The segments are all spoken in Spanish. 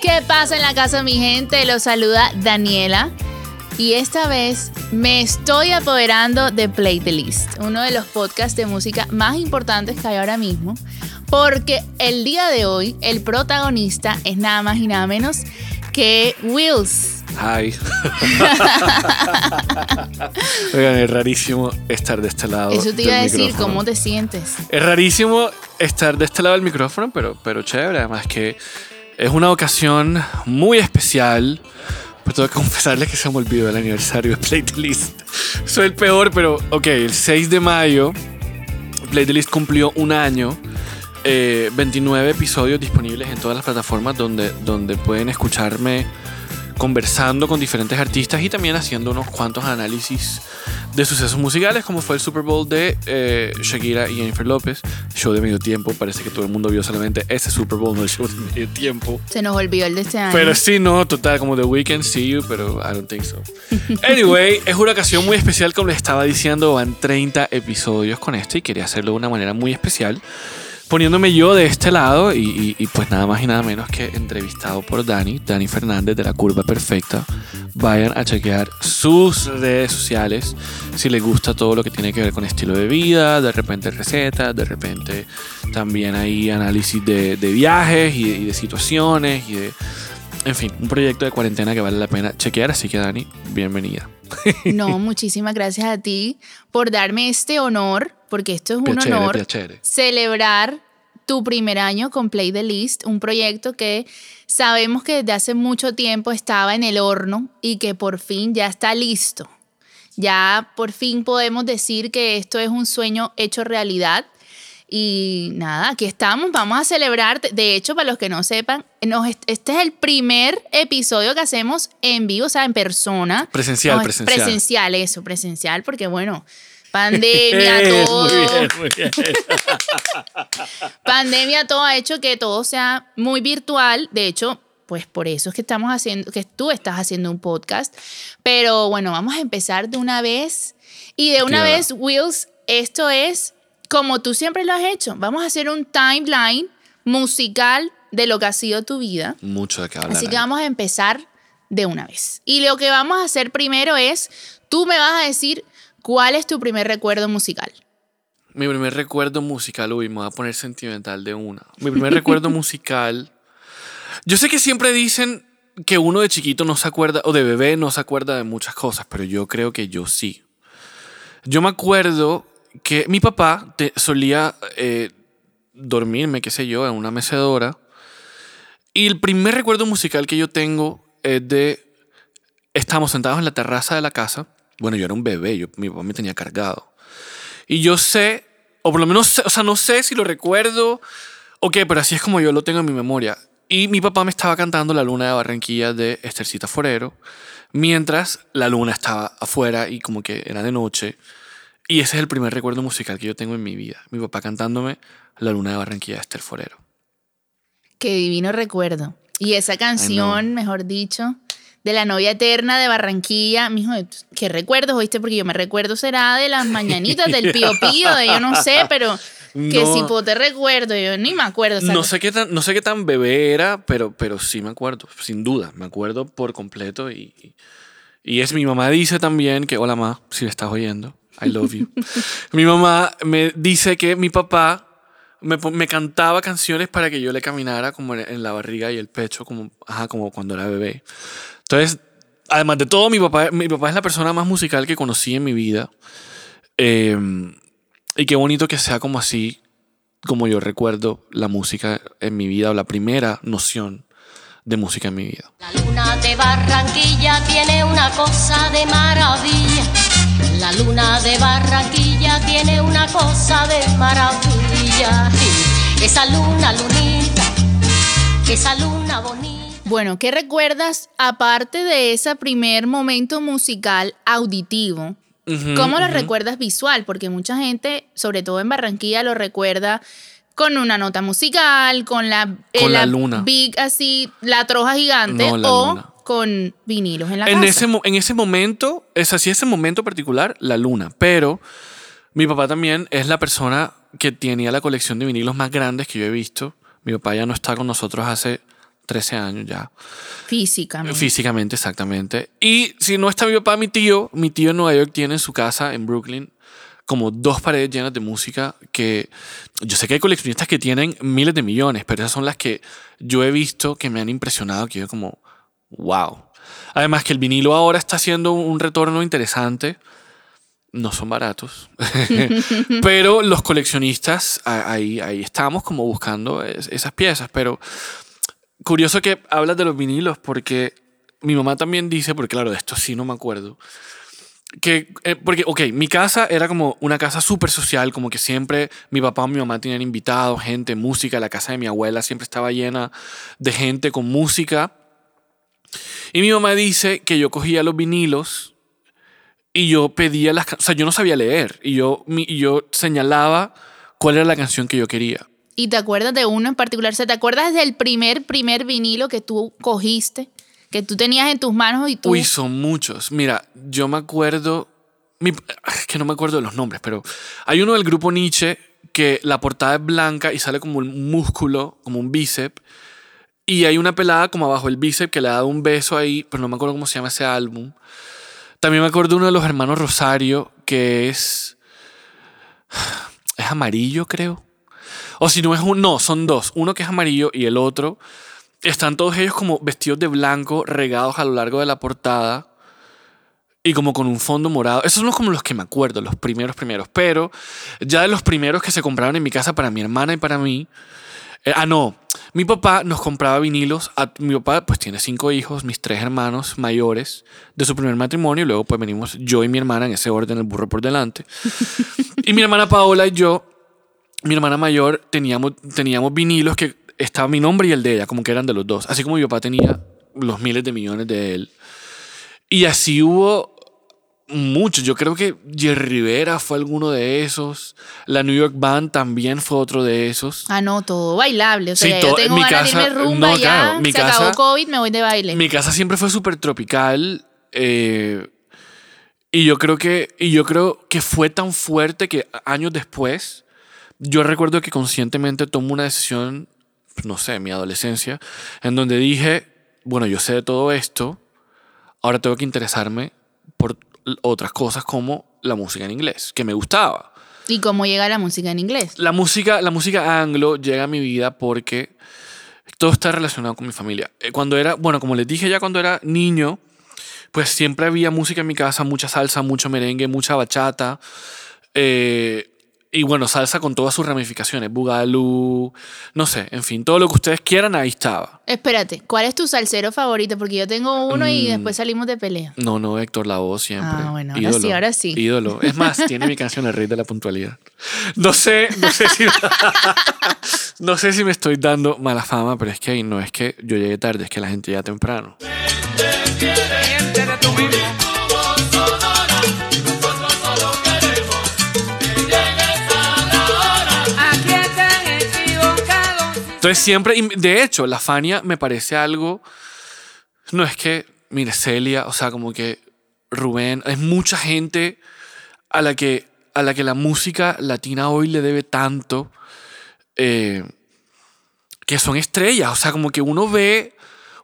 ¿Qué pasa en la casa, mi gente? Los saluda Daniela. Y esta vez me estoy apoderando de Play the List, uno de los podcasts de música más importantes que hay ahora mismo, porque el día de hoy el protagonista es nada más y nada menos que Wills. Hi. Oigan, es rarísimo estar de este lado. Eso te iba a decir, micrófono. ¿cómo te sientes? Es rarísimo estar de este lado del micrófono, pero, pero chévere. Además que es una ocasión muy especial. Pero tengo que confesarles que se me olvidó el aniversario de Play the List. Soy el peor, pero ok, el 6 de mayo Play the List cumplió un año. eh, 29 episodios disponibles en todas las plataformas donde, donde pueden escucharme conversando con diferentes artistas y también haciendo unos cuantos análisis de sucesos musicales, como fue el Super Bowl de eh, Shakira y Jennifer López, show de medio tiempo. Parece que todo el mundo vio solamente ese Super Bowl, no el show de medio tiempo. Se nos olvidó el de este año. Pero sí, no, total, como The Weeknd, see you, pero I don't think so. Anyway, es una ocasión muy especial, como les estaba diciendo, van 30 episodios con esto y quería hacerlo de una manera muy especial. Poniéndome yo de este lado y, pues nada más y nada menos que entrevistado por Dani, Dani Fernández de la Curva Perfecta. Vayan a chequear sus redes sociales si les gusta todo lo que tiene que ver con estilo de vida, de repente recetas, de repente también hay análisis de, de viajes y de, y de situaciones y de... En fin, un proyecto de cuarentena que vale la pena chequear, así que Dani, bienvenida. No, muchísimas gracias a ti por darme este honor, porque esto es un Piacere, honor piacere. celebrar tu primer año con Play the List, un proyecto que sabemos que desde hace mucho tiempo estaba en el horno y que por fin ya está listo. Ya por fin podemos decir que esto es un sueño hecho realidad. Y nada, aquí estamos, vamos a celebrar. De hecho, para los que no sepan, nos- este es el primer episodio que hacemos en vivo, o sea, en persona. Presencial, No, presencial. Presencial, eso, presencial, porque bueno, pandemia, todo. Muy bien, muy bien. Pandemia todo ha hecho que todo sea muy virtual. De hecho, pues por eso es que estamos haciendo, que tú estás haciendo un podcast. Pero bueno, vamos a empezar de una vez. Y de una vez, Wills, esto es como tú siempre lo has hecho. Vamos a hacer un timeline musical de lo que ha sido tu vida. Mucho de qué hablar. Así que vamos a empezar de una vez. Y lo que vamos a hacer primero es, tú me vas a decir cuál es tu primer recuerdo musical. Mi primer recuerdo musical, uy, me voy a poner sentimental de una. Mi primer recuerdo musical. Yo sé que siempre dicen que uno de chiquito no se acuerda, o de bebé no se acuerda de muchas cosas, pero yo creo que yo sí. Yo me acuerdo que mi papá te- solía eh, dormirme, qué sé yo, en una mecedora. Y el primer recuerdo musical que yo tengo es de. Estamos sentados en la terraza de la casa. Bueno, yo era un bebé, yo, mi papá me tenía cargado. Y yo sé, o por lo menos, o sea, no sé si lo recuerdo o qué, pero así es como yo lo tengo en mi memoria. Y mi papá me estaba cantando La Luna de Barranquilla de Estercita Forero, mientras la luna estaba afuera y como que era de noche. Y ese es el primer recuerdo musical que yo tengo en mi vida. Mi papá cantándome La Luna de Barranquilla de Esther Forero. Qué divino recuerdo. Y esa canción, mejor dicho, de la novia eterna de Barranquilla, mijo, qué recuerdos, oíste, porque yo me recuerdo será de las mañanitas del pío pío, de yo no sé, pero que No. si po te recuerdo, yo ni me acuerdo. No sé qué tan, no sé qué tan bebé era, pero, pero sí me acuerdo, sin duda, me acuerdo por completo. Y, y- y es mi mamá dice también que, hola ma, si me estás oyendo, I love you. mi mamá me dice que mi papá me, me cantaba canciones para que yo le caminara como en, en la barriga y el pecho, como, ajá, como cuando era bebé. Entonces, además de todo, mi papá, es la persona más musical que conocí en mi vida. Eh, y qué bonito que sea como así, como yo recuerdo la música en mi vida, o la primera noción de música en mi vida. La luna de Barranquilla tiene una cosa de maravilla. La luna de Barranquilla tiene una cosa de maravilla. Esa luna, lunita, esa luna bonita. Bueno, ¿qué recuerdas aparte de ese primer momento musical auditivo? ¿Cómo lo recuerdas visual? Porque mucha gente, sobre todo en Barranquilla, lo recuerda con una nota musical, con la, eh, Con la luna. big así, la troja gigante No, la o luna. con vinilos en la En casa. ese, en ese momento, es así, ese momento particular, la luna. Pero mi papá también es la persona que tenía la colección de vinilos más grandes que yo he visto. Mi papá ya no está con nosotros hace 13 años ya. Físicamente. Físicamente, exactamente. Y si no está mi papá, mi tío, mi tío en Nueva York tiene en su casa en Brooklyn como dos paredes llenas de música que yo sé que hay coleccionistas que tienen miles de millones, pero esas son las que yo he visto que me han impresionado, que yo como, wow. Además que el vinilo ahora está haciendo un retorno interesante. No son baratos, pero los coleccionistas ahí, ahí estamos como buscando esas piezas. Pero curioso que hablas de los vinilos porque mi mamá también dice, porque claro, de esto sí no me acuerdo, que, eh, porque, ok, mi casa era como una casa súper social, como que siempre mi papá o mi mamá tenían invitados, gente, música, la casa de mi abuela siempre estaba llena de gente con música. Y mi mamá dice que yo cogía los vinilos y yo pedía las o sea, yo no sabía leer y yo, y yo señalaba cuál era la canción que yo quería. ¿Y te acuerdas de uno en particular? ¿Se te acuerdas del primer, primer vinilo que tú cogiste? que tú tenías en tus manos y tú... Uy, son muchos. Mira, yo me acuerdo, es que no me acuerdo de los nombres, pero hay uno del grupo Nietzsche que la portada es blanca y sale como un músculo, como un bíceps. Y hay una pelada como abajo el bíceps que le ha dado un beso ahí, pero no me acuerdo cómo se llama ese álbum. También me acuerdo de uno de los hermanos Rosario, que es... Es amarillo, creo. O si no es un... No, son dos. Uno que es amarillo y el otro están todos ellos como vestidos de blanco, regados a lo largo de la portada y como con un fondo morado. Esos son como los que me acuerdo, los primeros primeros. Pero ya de los primeros que se compraron en mi casa para mi hermana y para mí. Eh, ah, no. Mi papá nos compraba vinilos. A, mi papá pues tiene cinco hijos, mis tres hermanos mayores de su primer matrimonio. Y luego pues venimos yo y mi hermana en ese orden, el burro por delante. y mi hermana Paola y yo, mi hermana mayor, teníamos, teníamos vinilos que estaba mi nombre y el de ella, como que eran de los dos. Así como mi papá tenía los miles de millones de él. Y así hubo muchos. Yo creo que Jerry Rivera fue alguno de esos. La New York Band también fue otro de esos. Ah, no, todo bailable. O sea, yo tengo mi casa, de rumba no, ya. mi se casa, acabó COVID, me voy de baile. Mi casa siempre fue súper tropical. Eh, y yo creo que y yo creo que fue tan fuerte que años después yo recuerdo que conscientemente tomo una decisión no sé, mi adolescencia, en donde dije, bueno, yo sé de todo esto, ahora tengo que interesarme por otras cosas como la música en inglés, que me gustaba. ¿Y cómo llega la música en inglés? La música, la música anglo llega a mi vida porque todo está relacionado con mi familia. Eh, cuando era, bueno, como les dije ya cuando era niño, pues siempre había música en mi casa, mucha salsa, mucho merengue, mucha bachata. Eh, y bueno, salsa con todas sus ramificaciones, bugalú, no sé, en fin, todo lo que ustedes quieran, ahí estaba. Espérate, ¿cuál es tu salsero favorito? Porque yo tengo uno y mm. después salimos de pelea. No, no, Héctor Lavoe siempre. Ah, bueno, ahora sí, ahora sí. Ídolo. Es más, tiene mi canción El Rey de la Puntualidad. No sé, no sé si... no sé si me estoy dando mala fama, pero es que ahí no es que yo llegue tarde, es que la gente ya temprano. Entonces siempre, de hecho, la Fania me parece algo, no es que, mire, Celia, o sea, como que Rubén, es mucha gente a la que, a la, que la música latina hoy le debe tanto, eh, que son estrellas, o sea, como que uno ve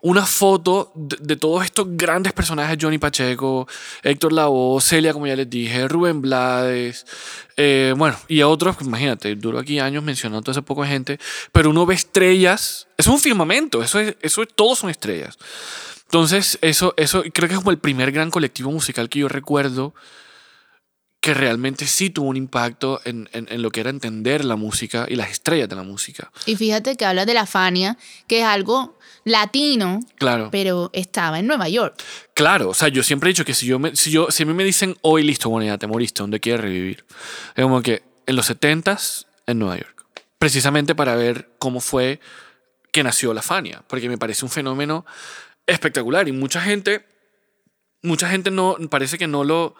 una foto de, todos estos grandes personajes, Johnny Pacheco, Héctor Lavoe, Celia, como ya les dije, Rubén Blades, eh, bueno, y a otros, imagínate, duro aquí años mencionando a esa poca gente, pero uno ve estrellas, es un firmamento, eso es, eso todos son estrellas. Entonces, eso, eso creo que es como el primer gran colectivo musical que yo recuerdo que realmente sí tuvo un impacto en, en, lo que era entender la música y las estrellas de la música. Y fíjate que hablas de la Fania, que es algo latino, claro. pero estaba en Nueva York. Claro, o sea, yo siempre he dicho que si, yo me, si, yo, si a mí me dicen hoy, listo, bueno, ya te moriste, ¿dónde quieres revivir? Es como que en los 70s en Nueva York, precisamente para ver cómo fue que nació la Fania, porque me parece un fenómeno espectacular y mucha gente, mucha gente no, parece que no lo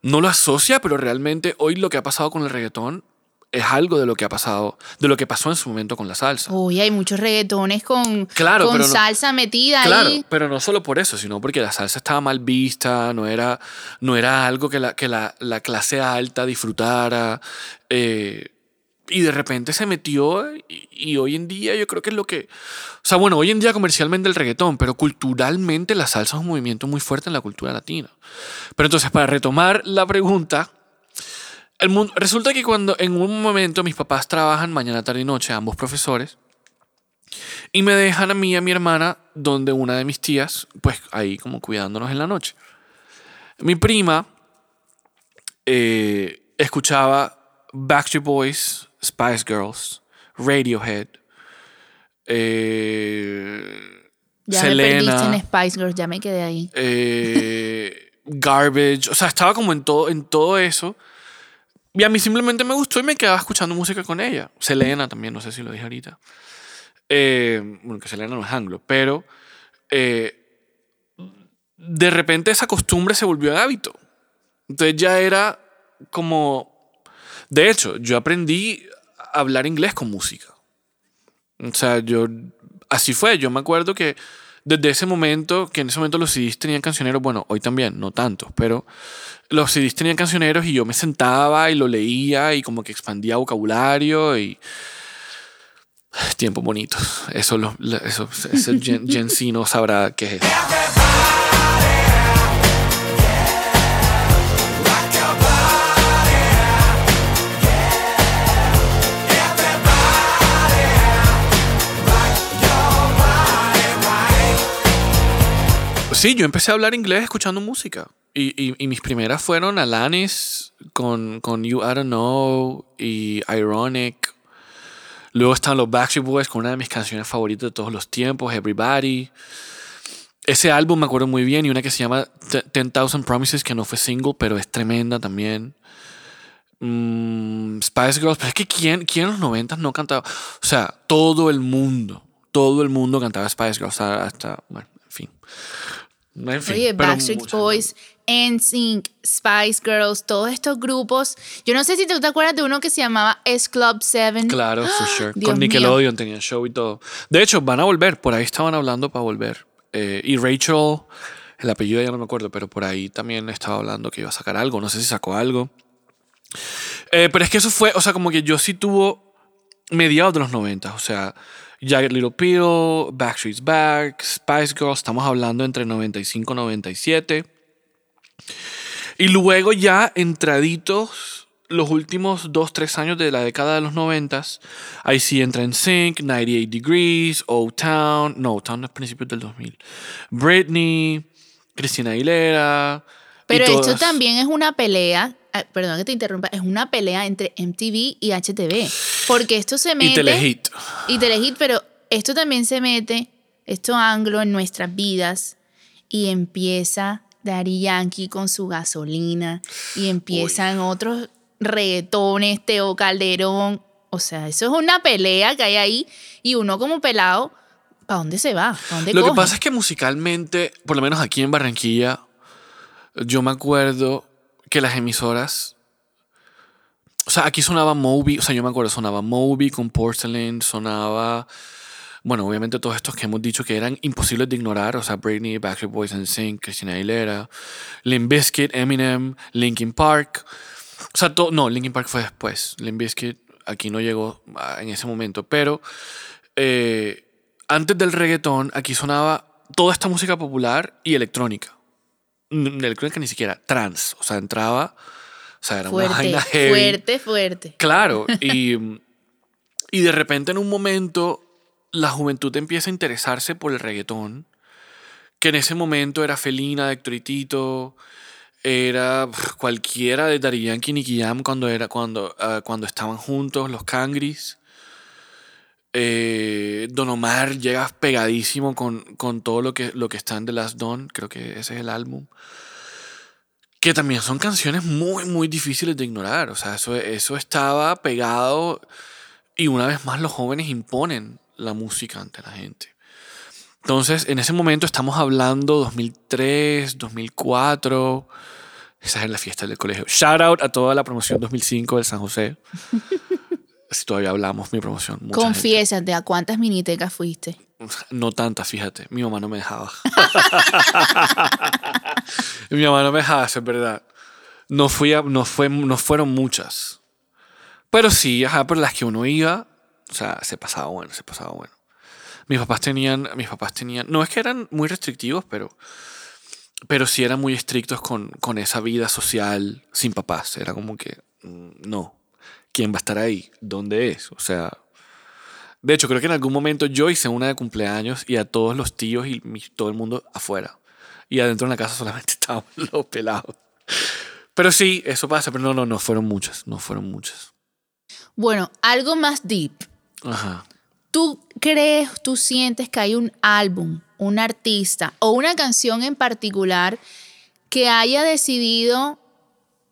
no lo asocia, pero realmente hoy lo que ha pasado con el reggaetón es algo de lo que ha pasado, de lo que pasó en su momento con la salsa. Uy, hay muchos reggaetones con, con salsa metida claro, ahí. pero no solo por eso, sino porque la salsa estaba mal vista, no era, no era algo que la, que la, clase alta disfrutara. Eh, y de repente se metió y, y hoy en día yo creo que es lo que... O sea, bueno, hoy en día comercialmente el reggaetón, pero culturalmente la salsa es un movimiento muy fuerte en la cultura latina. Pero entonces, para retomar la pregunta, el mundo, resulta que cuando en un momento mis papás trabajan mañana, tarde y noche, ambos profesores, y me dejan a mí y a mi hermana donde una de mis tías, pues ahí como cuidándonos en la noche. Mi prima eh, escuchaba Backstreet Boys, Spice Girls, Radiohead, eh, Ya me Selena, en Spice Girls, ya me quedé ahí. eh, Garbage, o sea, estaba como en todo, en todo eso. Y a mí simplemente me gustó y me quedaba escuchando música con ella. Selena también, no sé si lo dije ahorita. Eh, bueno, que Selena no es anglo, pero eh, de repente esa costumbre se volvió hábito. Entonces ya era como... De hecho, yo aprendí a hablar inglés con música. O sea, yo... Así fue. Yo me acuerdo que desde ese momento, que en ese momento los CDs tenían cancioneros, bueno, hoy también, no tantos, pero los CDs tenían cancioneros y yo me sentaba y lo leía y como que expandía vocabulario y... Tiempos bonitos. Eso, lo, eso, ese Gen, Gen no sabrá qué es eso. Sí, yo empecé a hablar inglés escuchando música. Y, y- mis primeras fueron Alanis con, con You I Don't Know y Ironic. Luego estaban los Backstreet Boys con una de mis canciones favoritas de todos los tiempos, Everybody. Ese álbum me acuerdo muy bien y una que se llama Te- 10,000 Promises, que no fue single, pero es tremenda también. Mm, Spice Girls, pero es que ¿quién, quién en los 90 no cantaba? O sea, todo el mundo, todo el mundo cantaba Spice Girls, hasta- bueno, en fin. En fin, Oye, Backstreet Boys, NSYNC, Spice Girls, todos estos grupos. Yo no sé si tú te acuerdas de uno que se llamaba S Club 7. Claro, for sure. Dios Con mío. Nickelodeon tenía show y todo. De hecho, van a volver. Por ahí estaban hablando para volver. Eh, y Rachel, el apellido ya no me acuerdo, pero por ahí también estaba hablando que iba a sacar algo. No sé si sacó algo. Eh, pero es que eso fue, o sea, como que yo sí tuvo mediados de los 90. O sea, Jagged Little Pill, Backstreet's Back, Spice Girls. Estamos hablando entre 95 y 97. Y luego ya entraditos los últimos 2, 3 años de la década de los 90, ahí sí entra en Sync, 98 Degrees, O-Town, no, O-Town es principios del 2000, Britney, Cristina Aguilera. Pero esto también es una pelea, perdón que te interrumpa, es una pelea entre MTV y HTV. Porque esto se mete. Y Telehit. Y Telehit, pero esto también se mete, esto anglo en nuestras vidas y empieza Daddy Yankee con su gasolina y empiezan otros reggaetones, Teo Calderón. O sea, eso es una pelea que hay ahí y uno como pelado, ¿para dónde se va? ¿Para dónde Lo que pasa es que musicalmente, por lo menos aquí en Barranquilla, yo me acuerdo que las emisoras. O sea, aquí sonaba Moby, o sea, yo me acuerdo, sonaba Moby con Porcelain, sonaba. Bueno, obviamente todos estos que hemos dicho que eran imposibles de ignorar, o sea, Britney, Backstreet Boys and Sync, Christina Aguilera, Limp Bizkit, Eminem, Linkin Park. O sea, to- no, Linkin Park fue después. Limp Bizkit aquí no llegó ah, en ese momento, pero eh, antes del reggaetón aquí sonaba toda esta música popular y electrónica. N- electrónica ni siquiera, trans. O sea, entraba, o sea, era una Fuerte, vaina heavy. fuerte, fuerte. Claro, y, y de repente en un momento la juventud empieza a interesarse por el reggaetón, que en ese momento era Felina de Héctor y Tito, era cualquiera de Daddy Yankee y Nicky Jam cuando, era, cuando, ah, cuando estaban juntos, los Cangris. Eh, Don Omar llega pegadísimo con, con todo lo que, lo que está en The Last creo que ese es el álbum. Que también son canciones muy, muy difíciles de ignorar. O sea, eso, eso estaba pegado y una vez más los jóvenes imponen la música ante la gente. Entonces, en ese momento estamos hablando 2003, 2004. Esa es la fiesta del colegio. Shout out a toda la promoción 2005 del San José. si todavía hablamos mi promoción. gente. Confiésate, ¿a cuántas minitecas fuiste? No tantas, fíjate. Mi mamá no me dejaba. Mi mamá no me dejaba, es verdad. No, fui a- no, fue, no fueron muchas. Pero sí, ajá, pero las que uno iba, o sea, se pasaba bueno, se pasaba bueno. Mis papás tenían, mis papás tenían, no es que eran muy restrictivos, pero, pero sí eran muy estrictos con, con esa vida social sin papás. Era como que, mm, no, ¿quién va a estar ahí? ¿Dónde es? O sea, de hecho, creo que en algún momento yo hice una de cumpleaños y a todos los tíos y todo el mundo afuera. Y adentro en la casa solamente estaban los pelados. Pero sí, eso pasa, pero no, no, no fueron muchas, no fueron muchas. Bueno, algo más deep. Ajá. ¿Tú crees, tú sientes que hay un álbum, un artista o una canción en particular que haya decidido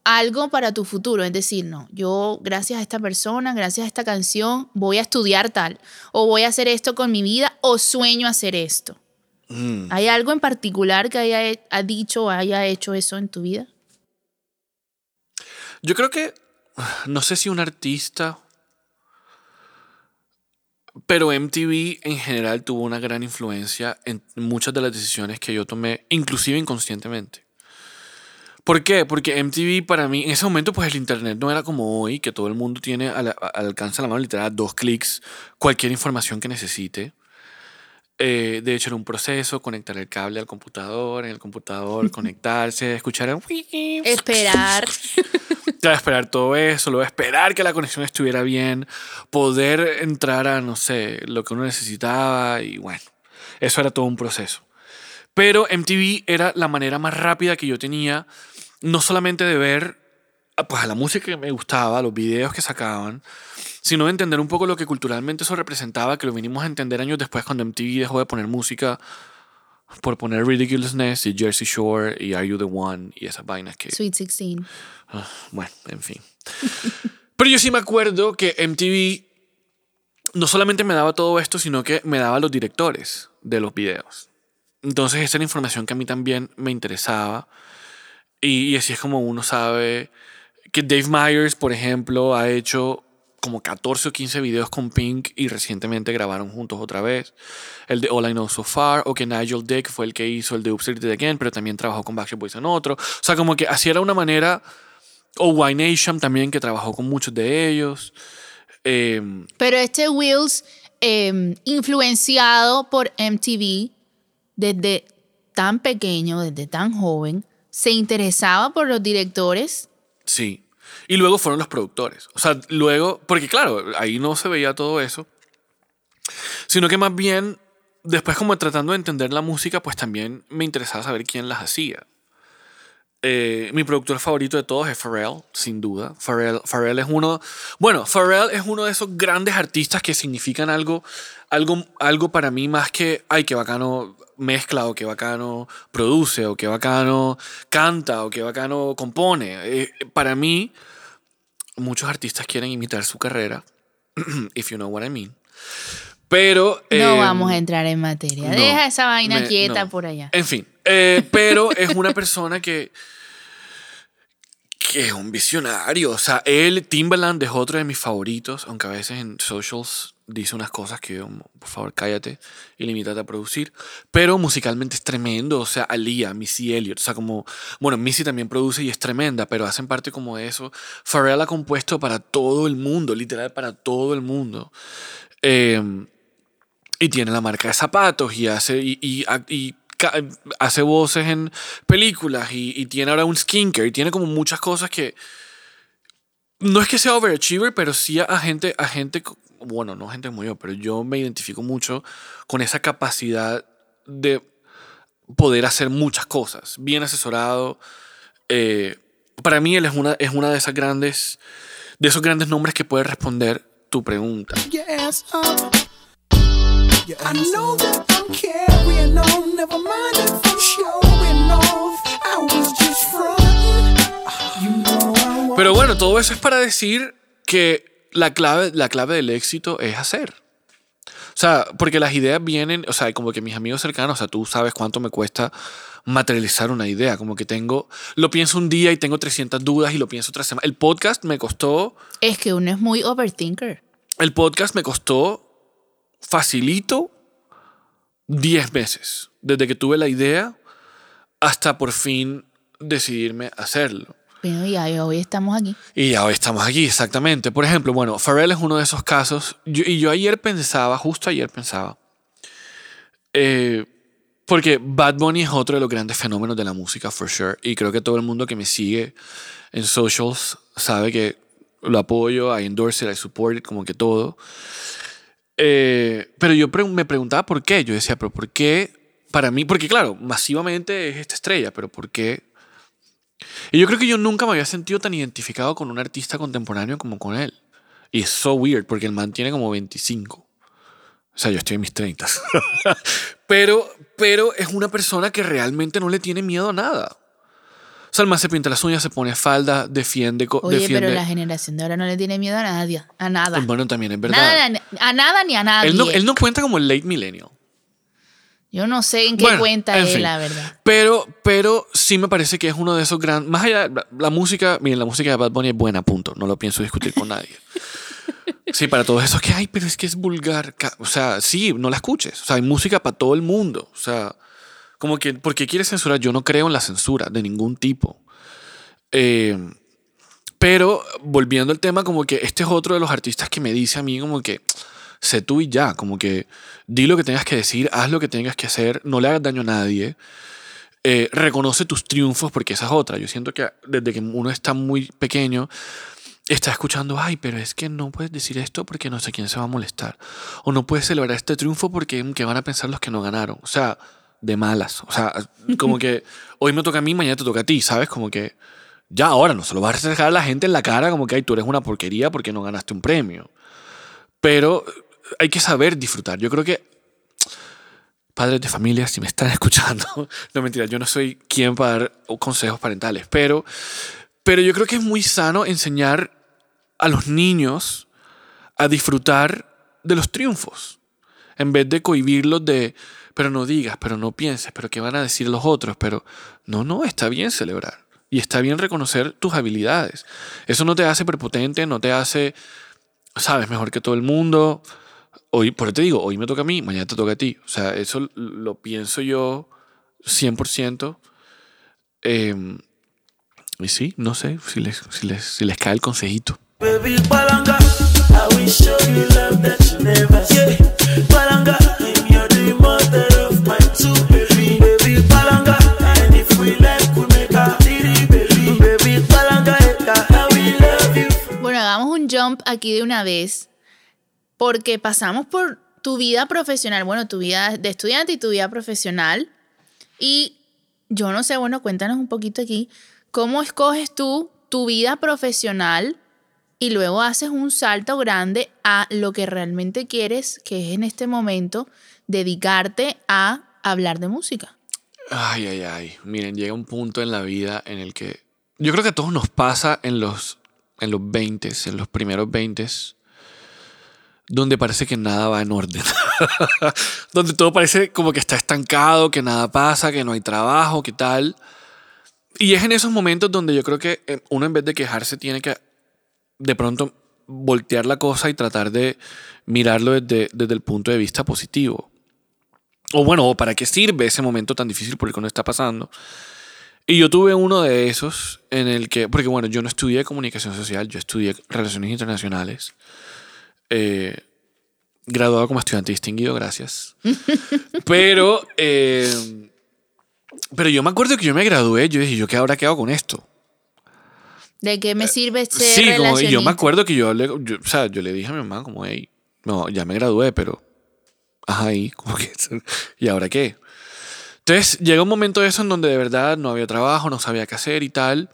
algo para tu futuro? Es decir, no, yo gracias a esta persona, gracias a esta canción, voy a estudiar tal, o voy a hacer esto con mi vida, o sueño hacer esto. Mm. ¿Hay algo en particular que haya ha dicho o haya hecho eso en tu vida? Yo creo que, no sé si un artista, pero MTV en general tuvo una gran influencia en muchas de las decisiones que yo tomé, inclusive inconscientemente. ¿Por qué? Porque MTV para mí, en ese momento pues el internet no era como hoy, que todo el mundo tiene al, al alcance de la mano literal dos clics cualquier información que necesite. Eh, de hecho era un proceso, conectar el cable al computador, en el computador conectarse, escuchar el... Esperar. Claro, esperar todo eso, luego esperar que la conexión estuviera bien, poder entrar a, no sé, lo que uno necesitaba y bueno, eso era todo un proceso. Pero MTV era la manera más rápida que yo tenía, no solamente de ver ah, pues, a la música que me gustaba, los videos que sacaban, sino de entender un poco lo que culturalmente eso representaba, que lo vinimos a entender años después cuando MTV dejó de poner música por poner Ridiculousness y Jersey Shore y Are You the One y esas vainas que... Sweet 16. Ah, bueno, en fin. Pero yo sí me acuerdo que MTV no solamente me daba todo esto, sino que me daba los directores de los videos. Entonces esa era información que a mí también me interesaba. Y, así es como uno sabe que Dave Myers, por ejemplo, ha hecho como 14 o 15 videos con Pink y recientemente grabaron juntos otra vez. El de All I Know So Far, o que Nigel Dick fue el que hizo el de It Again, pero también trabajó con Backstreet Boys en otro. O sea, como que así era una manera o Nation también, que trabajó con muchos de ellos. Eh, Pero este Wills, eh, influenciado por MTV desde tan pequeño, desde tan joven, se interesaba por los directores. sí. Y luego fueron los productores. O sea, luego, porque claro, ahí no se veía todo eso. Sino que más bien, después como tratando de entender la música, pues también me interesaba saber quién las hacía. Eh, mi productor favorito de todos es Pharrell, sin duda. Pharrell, Pharrell es uno. Bueno, Pharrell es uno de esos grandes artistas que significan algo, algo, algo para mí más que, ay, qué bacano mezcla, o qué bacano produce, o qué bacano canta, o qué bacano compone. Eh, para mí, muchos artistas quieren imitar su carrera, if you know what I mean. Pero. No eh, vamos a entrar en materia. no, Deja esa vaina me- quieta no. por allá. En fin, eh, pero es una persona que, que es un visionario. O sea, él, Timbaland, es otro de mis favoritos, aunque a veces en socials dice unas cosas que, yo, por favor, cállate y limítate a producir. Pero musicalmente es tremendo. O sea, Alia, Missy Elliott. O sea, como, bueno, Missy también produce y es tremenda, pero hacen parte como de eso. Pharrell ha compuesto para todo el mundo, literal, para todo el mundo. Eh, y tiene la marca de zapatos y hace, y, y- y hace voces en películas y, y tiene ahora un skincare y tiene como muchas cosas que no es que sea overachiever, pero sí a gente, a gente, bueno, no gente como yo, pero yo me identifico mucho con esa capacidad de poder hacer muchas cosas, bien asesorado. eh, para mí él es una, es una de esas grandes, de esos grandes nombres que puede responder tu pregunta. want Pero bueno, todo eso es para decir que la clave, la clave del éxito es hacer. O sea, porque las ideas vienen, o sea, como que mis amigos cercanos, o sea, tú sabes cuánto me cuesta materializar una idea, como que tengo, lo pienso un día y tengo 300 dudas y lo pienso otra semana. El podcast me costó, Es que uno es muy overthinker. el podcast me costó facilito 10 meses, desde que tuve la idea hasta por fin decidirme a hacerlo. Bueno, y hoy estamos aquí. Y ya hoy estamos aquí, exactamente. Por ejemplo, bueno, Pharrell es uno de esos casos. Yo- y yo ayer pensaba, justo ayer pensaba, eh, porque Bad Bunny es otro de los grandes fenómenos de la música, for sure. Y creo que todo el mundo que me sigue en socials sabe que lo apoyo, I endorse it, I support it, como que todo. Eh, pero yo pre- me preguntaba por qué. Yo decía, pero ¿por qué? Para mí, porque claro, masivamente es esta estrella, pero ¿por qué? Y yo creo que yo nunca me había sentido tan identificado con un artista contemporáneo como con él. Y es so weird, porque el man tiene como 25. O sea, yo estoy en mis 30. pero, pero es una persona que realmente no le tiene miedo a nada. O sea, el man se pinta las uñas, se pone falda, defiende... Oye, defiende pero la generación de ahora no le tiene miedo a nadie, a nada. Bueno, también es verdad. Nada, a nada ni a nadie. él, no, él no cuenta como el late millennial. Yo no sé en qué Bueno, cuenta en fin. la verdad. Pero, pero sí me parece que es uno de esos grandes. Más allá, la, la música, miren, la música de Bad Bunny es buena, punto. No lo pienso discutir con nadie. Sí, para todos esos que, ay, pero es que es vulgar. O sea, sí, no la escuches. O sea, hay música para todo el mundo. O sea, como que, ¿por qué quieres censurar? Yo no creo en la censura de ningún tipo. Eh, pero volviendo al tema, como que este es otro de los artistas que me dice a mí, como que sé tú y ya, como que di lo que tengas que decir, haz lo que tengas que hacer, no le hagas daño a nadie. Eh, reconoce tus triunfos, porque esa es otra. Yo siento que desde que uno está muy pequeño, está escuchando, ay, pero es que no puedes decir esto porque no sé quién se va a molestar. O no puedes celebrar este triunfo porque ¿qué van a pensar los que no ganaron. O sea, de malas. O sea, como que hoy me toca a mí, mañana te toca a ti, ¿sabes? Como que ya ahora no se lo vas a dejar a la gente en la cara como que ay, tú eres una porquería porque no ganaste un premio. Pero hay que saber disfrutar. Yo creo que padres de familia, si me están escuchando, no mentira, yo no soy quien para dar consejos parentales, pero, pero yo creo que es muy sano enseñar a los niños a disfrutar de los triunfos, en vez de cohibirlos de, pero no digas, pero no pienses, pero qué van a decir los otros, pero no, no, está bien celebrar y está bien reconocer tus habilidades. Eso no te hace prepotente, no te hace, sabes, mejor que todo el mundo. Hoy, por eso te digo, hoy me toca a mí, mañana te toca a ti. O sea, eso lo pienso yo 100%. Eh, y sí, no sé si les, si les, si les cae el consejito. Baby Palanga, I will show you love that you never see. Palanga, I'm your the mother of my two baby. Baby Palanga, and if we like, we make a titty baby. Baby Palanga, I will love you. Bueno, hagamos un jump aquí de una vez, porque pasamos por tu vida profesional, bueno, tu vida de estudiante y tu vida profesional. Y yo no sé, bueno, cuéntanos un poquito aquí, ¿cómo escoges tú tu vida profesional y luego haces un salto grande a lo que realmente quieres, que es en este momento dedicarte a hablar de música? Ay, ay, ay. Miren, llega un punto en la vida en el que yo creo que a todos nos pasa en los, en los 20, en los primeros 20, donde parece que nada va en orden. donde todo parece como que está estancado, que nada pasa, que no hay trabajo, que tal. Y es en esos momentos donde yo creo que eh, uno en vez de quejarse tiene que de pronto voltear la cosa y tratar de mirarlo desde, desde el punto de vista positivo. O bueno, ¿para qué sirve ese momento tan difícil por el que uno está pasando? Y yo tuve uno de esos en el que, porque bueno, yo no estudié comunicación social, yo estudié relaciones internacionales. Eh, graduado como estudiante distinguido, gracias. pero, eh, pero yo me acuerdo que yo me gradué, yo dije, ¿yo qué ahora qué hago con esto? ¿De qué me sirve ser Eh, Sí, como, y yo me acuerdo que yo hablé, yo- o sea, yo le dije a mi mamá como, hey, no, ya me gradué, pero, ajá, y como que, ¿y ahora qué? Entonces llega un momento de eso en donde de verdad no había trabajo, no sabía qué hacer y tal.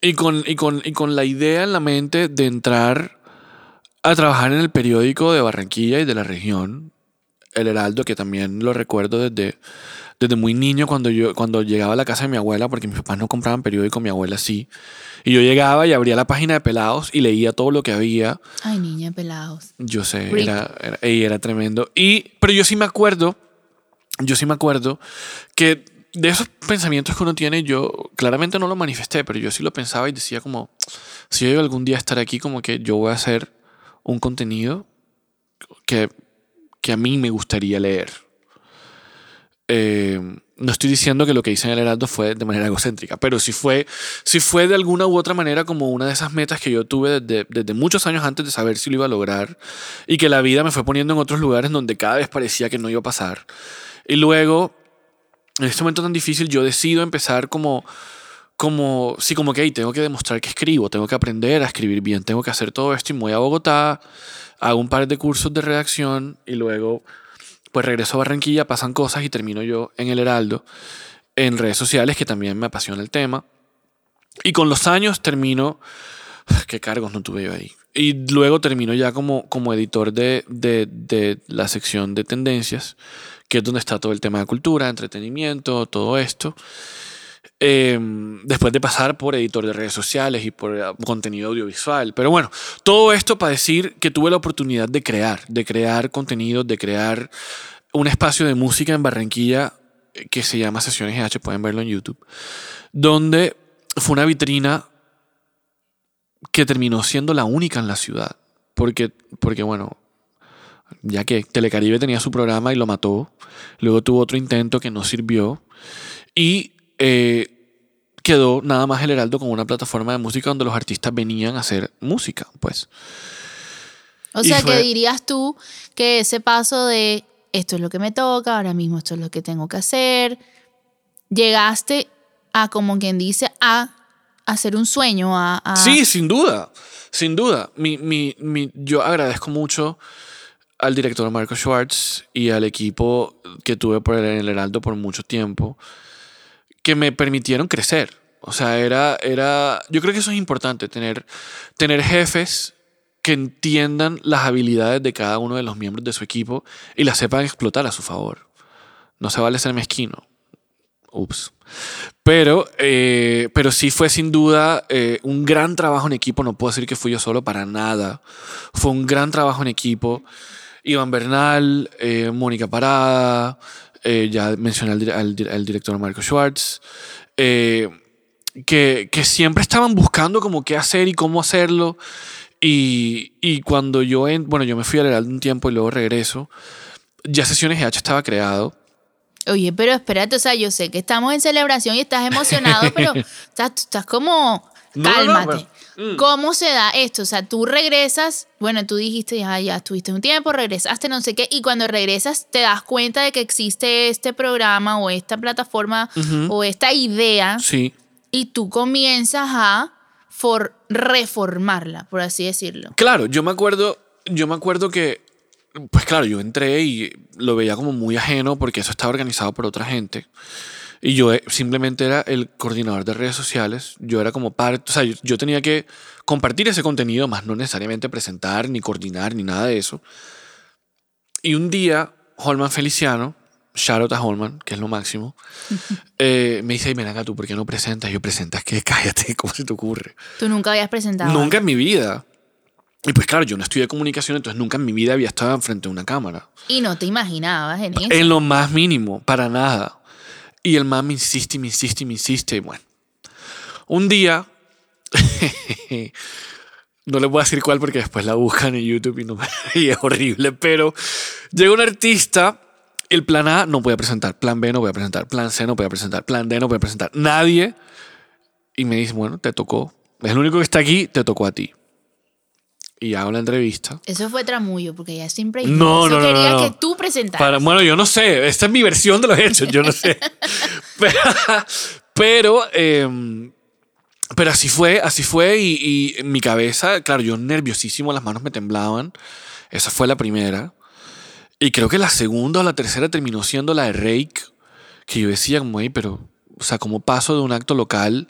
Y con, y con, y con la idea en la mente de entrar a trabajar en el periódico de Barranquilla y de la región, El Heraldo, que también lo recuerdo desde, desde muy niño cuando yo cuando llegaba a la casa de mi abuela, porque mis papás no compraban periódico, mi abuela sí. Y yo llegaba y abría la página de Pelados y leía todo lo que había. Ay, niña, pelados. Yo sé, era, era, tremendo. Y, pero yo sí me acuerdo, yo sí me acuerdo que de esos pensamientos que uno tiene, yo claramente no lo manifesté, pero yo sí lo pensaba y decía como, si yo algún día a estar aquí, como que yo voy a hacer un contenido que, que a mí me gustaría leer. Eh, no estoy diciendo que lo que hice en el Heraldo fue de manera egocéntrica, pero sí fue, sí fue de alguna u otra manera como una de esas metas que yo tuve desde, desde muchos años antes de saber si lo iba a lograr y que la vida me fue poniendo en otros lugares donde cada vez parecía que no iba a pasar. Y luego, en este momento tan difícil, yo decido empezar como, como, sí, como que hey, tengo que demostrar que escribo, tengo que aprender a escribir bien, tengo que hacer todo esto y voy a Bogotá, hago un par de cursos de redacción y luego pues regreso a Barranquilla, pasan cosas y termino yo en el Heraldo, en redes sociales, que también me apasiona el tema. Y con los años termino, qué cargos no tuve yo ahí. Y luego termino ya como, como editor de, de, de la sección de tendencias, que es donde está todo el tema de cultura, entretenimiento, todo esto. Eh, después de pasar por editor de redes sociales y por eh, contenido audiovisual. Pero bueno, todo esto para decir que tuve la oportunidad de crear, de crear contenido, de crear un espacio de música en Barranquilla eh, que se llama Sesiones H, pueden verlo en YouTube, donde fue una vitrina que terminó siendo la única en la ciudad. Porque, porque bueno, ya que Telecaribe tenía su programa y lo mató, luego tuvo otro intento que no sirvió. Y eh, quedó nada más el Heraldo como una plataforma de música donde los artistas venían a hacer música, pues. O Y sea, fue- que dirías tú que ese paso de esto es lo que me toca, ahora mismo esto es lo que tengo que hacer, llegaste a, como quien dice, a hacer un sueño, a... a- Sí, sin duda, sin duda. Mi, mi, mi- yo agradezco mucho al director Marco Schwartz y al equipo que tuve por el, Heraldo por mucho tiempo, que me permitieron crecer. O sea, era, era, yo creo que eso es importante, tener, tener jefes que entiendan las habilidades de cada uno de los miembros de su equipo y las sepan explotar a su favor. No se vale ser mezquino. Ups. Pero, eh, pero sí fue sin duda eh, un gran trabajo en equipo. No puedo decir que fui yo solo para nada. Fue un gran trabajo en equipo. Iván Bernal, eh, Mónica Parada, eh, ya mencioné al, dir- al dir- al director Marco Schwartz, eh, que, que siempre estaban buscando como qué hacer y cómo hacerlo. Y, y cuando yo, en, bueno, yo me fui al Heraldo un tiempo y luego regreso, ya Sesiones GH estaba creado. Oye, pero espérate, o sea, yo sé que estamos en celebración y estás emocionado, pero estás, como, No, no, no, cálmate. Mm. ¿Cómo se da esto? O sea, tú regresas, bueno, tú dijiste, ya, ya estuviste un tiempo, regresaste, no sé qué, y cuando regresas te das cuenta de que existe este programa o esta plataforma o esta idea Sí. y tú comienzas a for- reformarla, por así decirlo. Claro, yo me acuerdo, yo me acuerdo que, pues claro, yo entré y lo veía como muy ajeno porque eso estaba organizado por otra gente. Y yo eh, simplemente era el coordinador de redes sociales. Yo era como parte, o sea, yo, yo tenía que compartir ese contenido, más no necesariamente presentar, ni coordinar, ni nada de eso. Y un día, Holman Feliciano, shout out a Holman, que es lo máximo, eh, me dice, "Ay, ven acá tú, ¿por qué no presentas? Yo, ¿presentas qué? Cállate, ¿cómo se te ocurre? Tú nunca habías presentado. Nunca en mi vida. Y pues claro, yo no estudié comunicación, entonces nunca en mi vida había estado frente a una cámara. Y no te imaginabas en eso. En lo más mínimo, para nada. Y el man me insiste me insiste me insiste. Y bueno, un día, no les voy a decir cuál porque después la buscan en YouTube y, no es horrible, pero llega un artista, el plan A no voy a presentar, plan B no voy a presentar, plan C no voy a presentar, plan D no voy a presentar, nadie. Y me dice, bueno, te tocó. Es el único que está aquí, te tocó a ti. Y hago la entrevista. Eso fue tramullo, porque ella siempre No, eso no, no, quería no, que tú presentaras. Para, bueno, yo no sé. Esta es mi versión de los hechos. Yo no sé. pero, pero, em, pero así fue, así fue. Y, y en mi cabeza, claro, yo nerviosísimo, las manos me temblaban. Esa fue la primera. Y creo que la segunda o la tercera terminó siendo la de Rake. Que yo decía, como, "Ey, pero, o sea, ¿cómo paso de un acto local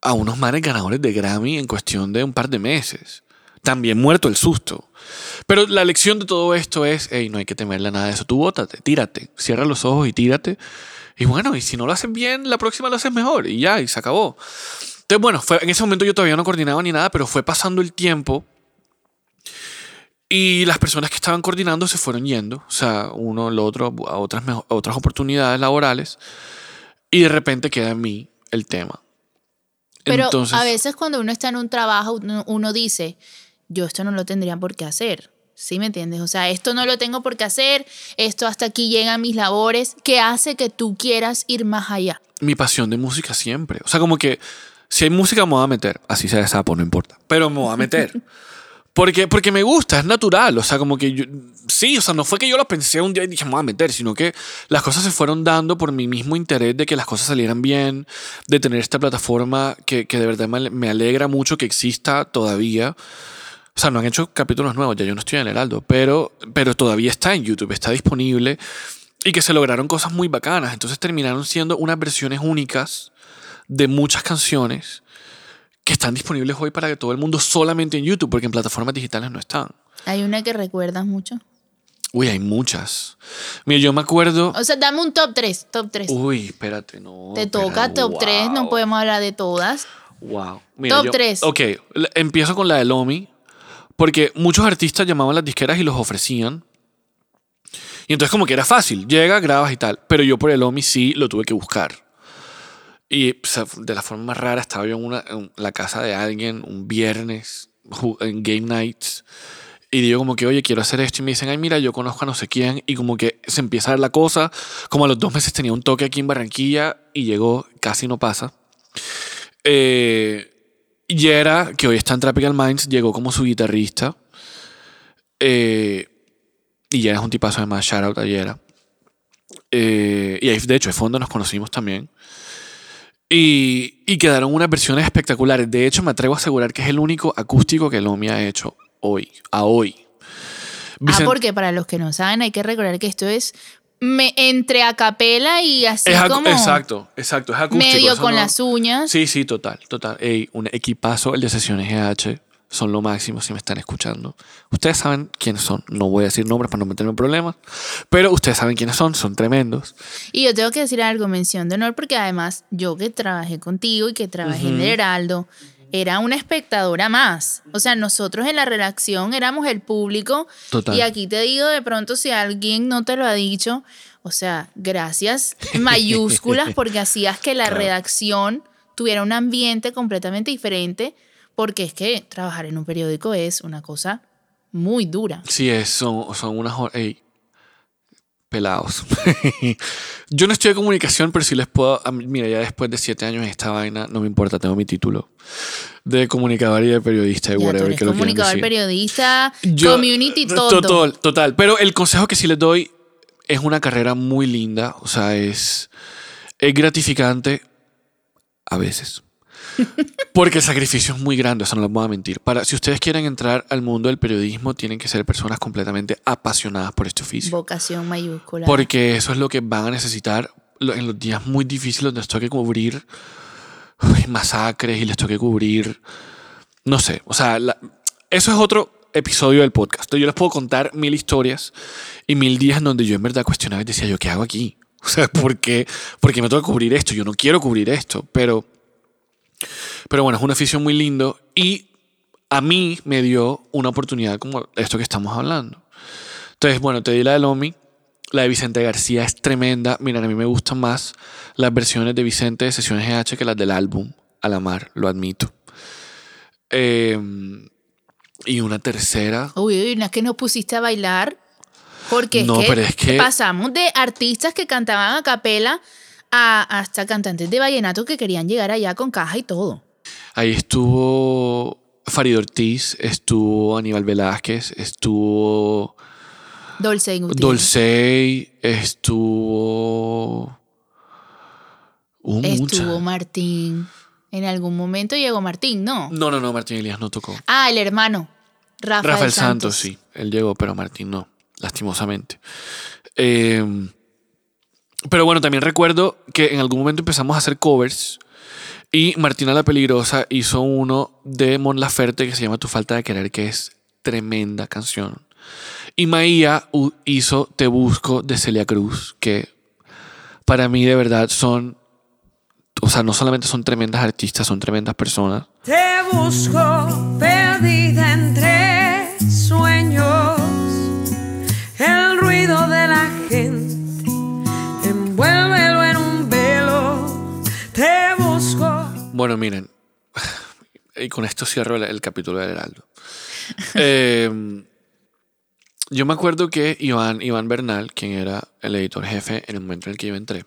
a unos manes ganadores de Grammy en cuestión de un par de meses? También muerto el susto. Pero la lección de todo esto es, hey, no hay que temerle a nada de eso. Tú bótate, tírate, cierra los ojos y tírate. Y bueno, y si no lo haces bien, la próxima lo haces mejor. Y ya, y se acabó. Entonces, bueno, fue, en ese momento yo todavía no coordinaba ni nada, pero fue pasando el tiempo. Y las personas que estaban coordinando se fueron yendo. O sea, uno, el otro, a otras, a otras oportunidades laborales. Y de repente queda en mí el tema. Pero Entonces, a veces cuando uno está en un trabajo, uno, uno dice, yo esto no lo tendría por qué hacer. ¿Sí me entiendes? O sea, esto no lo tengo por qué hacer, esto hasta aquí llegan mis labores, que hace que tú quieras ir más allá. Mi pasión de música siempre. O sea, como que si hay música me voy a meter. Así sea de sapo, no importa. Pero me voy a meter. Porque, porque me gusta, es natural. O sea, como que yo. Sí, o sea, no fue que yo lo pensé un día y dije, me voy a meter, sino que las cosas se fueron dando por mi mismo interés de que las cosas salieran bien, de tener esta plataforma que, que de verdad me, me alegra mucho que exista todavía. O sea, no han hecho capítulos nuevos, ya yo no estoy en el Heraldo, pero, pero todavía está en YouTube, está disponible y que se lograron cosas muy bacanas. Entonces terminaron siendo unas versiones únicas de muchas canciones que están disponibles hoy para que todo el mundo solamente en YouTube, porque en plataformas digitales no están. Hay una que recuerdas mucho. Uy, hay muchas. Mira, yo me acuerdo. O sea, dame un top 3, top 3. Uy, espérate, no. Te toca espera, top 3, no wow. podemos hablar de todas. Wow. Top yo- tres. Ok, l- empiezo con la de Lomi, porque muchos artistas llamaban las disqueras y los ofrecían. Y entonces como que era fácil, llega, grabas y tal. Pero yo por el Lomi sí lo tuve que buscar. Y de la forma más rara estaba yo en, una, en la casa de alguien un viernes en Game Nights. Y digo como que, oye, quiero hacer esto. Y me dicen, ay, mira, yo conozco a no sé quién. Y como que se empieza a dar la cosa. Como a los dos meses tenía un toque aquí en Barranquilla y llegó, casi no pasa. Eh, Yera, que hoy está en Tropical Minds, llegó como su guitarrista. Eh, y Yera es un tipazo además, shout out a Yera. Eh, y ahí, de hecho, de fondo nos conocimos también. Y, y quedaron unas versiones espectaculares. De hecho, me atrevo a asegurar que es el único acústico que Lomi ha hecho hoy, a hoy. Ah, porque para los que no saben, hay que recordar que esto es me, entre a capela y así es como exacto, exacto, es acústico. medio con no- las uñas. Sí, sí, total, total. Ey, un equipazo, el de Sesiones GH. Son lo máximo si me están escuchando. Ustedes saben quiénes son. No voy a decir nombres para no meterme en problemas. Pero ustedes saben quiénes son. Son tremendos. Y yo tengo que decir algo, mención de honor, porque además yo que trabajé contigo y que trabajé en el Heraldo, era una espectadora más. O sea, nosotros en la redacción éramos el público. Total. Y aquí te digo de pronto si alguien no te lo ha dicho, o sea, gracias mayúsculas porque hacías que la Claro. redacción tuviera un ambiente completamente diferente, porque es que trabajar en un periódico es una cosa muy dura. Sí, es, son, son unas pelados. Yo no estudié comunicación, pero sí les puedo. Mira, ya después de siete años en esta vaina, no me importa, tengo mi título de comunicador y de periodista y Ya, tú whatever eres que lo comunicador, decir. periodista, Yo- community, todo. Total, total. Pero el consejo que sí les doy es una carrera muy linda. O sea, es, es gratificante a veces. Porque el sacrificio es muy grande, eso no les voy a mentir. Para, si ustedes quieren entrar al mundo del periodismo, tienen que ser personas completamente apasionadas por este oficio. Vocación mayúscula. Porque eso es lo que van a necesitar en los días muy difíciles donde les toque cubrir masacres y les toque cubrir. No sé, o sea, la- eso es otro episodio del podcast. Yo les puedo contar mil historias y mil días en donde yo en verdad cuestionaba y decía, ¿yo qué hago aquí? O sea, ¿por qué, ¿por qué me toca cubrir esto? Yo no quiero cubrir esto, pero, pero bueno, es un oficio muy lindo y a mí me dio una oportunidad como esto que estamos hablando. Entonces, bueno, te di la de Lomi. La de Vicente García es tremenda. Miren, a mí me gustan más las versiones de Vicente de Sesiones GH que las del álbum A la Mar, lo admito. Eh, y una tercera. Uy, es que nos pusiste a bailar. Porque es, No, que pero es que- pasamos de artistas que cantaban a capela a hasta cantantes de vallenato que querían llegar allá con caja y todo. Ahí estuvo Farid Ortiz, estuvo Aníbal Velázquez, estuvo Dolce y Gutiérrez. Dolcey, estuvo. Hubo Estuvo. Martín. En algún momento llegó Martín, ¿no? No, no, no, Martín Elías no tocó. Ah, el hermano. Rafael, Rafael Santos. Santos, sí. Él llegó, pero Martín no, lastimosamente. Eh, pero bueno, también recuerdo que en algún momento empezamos a hacer covers y Martina la Peligrosa hizo uno de Mon Laferte que se llama Tu falta de querer, que es tremenda canción. Y Maía hizo Te busco de Celia Cruz, que para mí de verdad son, o sea, no solamente son tremendas artistas, son tremendas personas. Te busco perdida entre Bueno, miren, y con esto cierro el, el capítulo del Heraldo. Eh, yo me acuerdo que Iván, Iván Bernal, quien era el editor jefe en el momento en el que yo entré,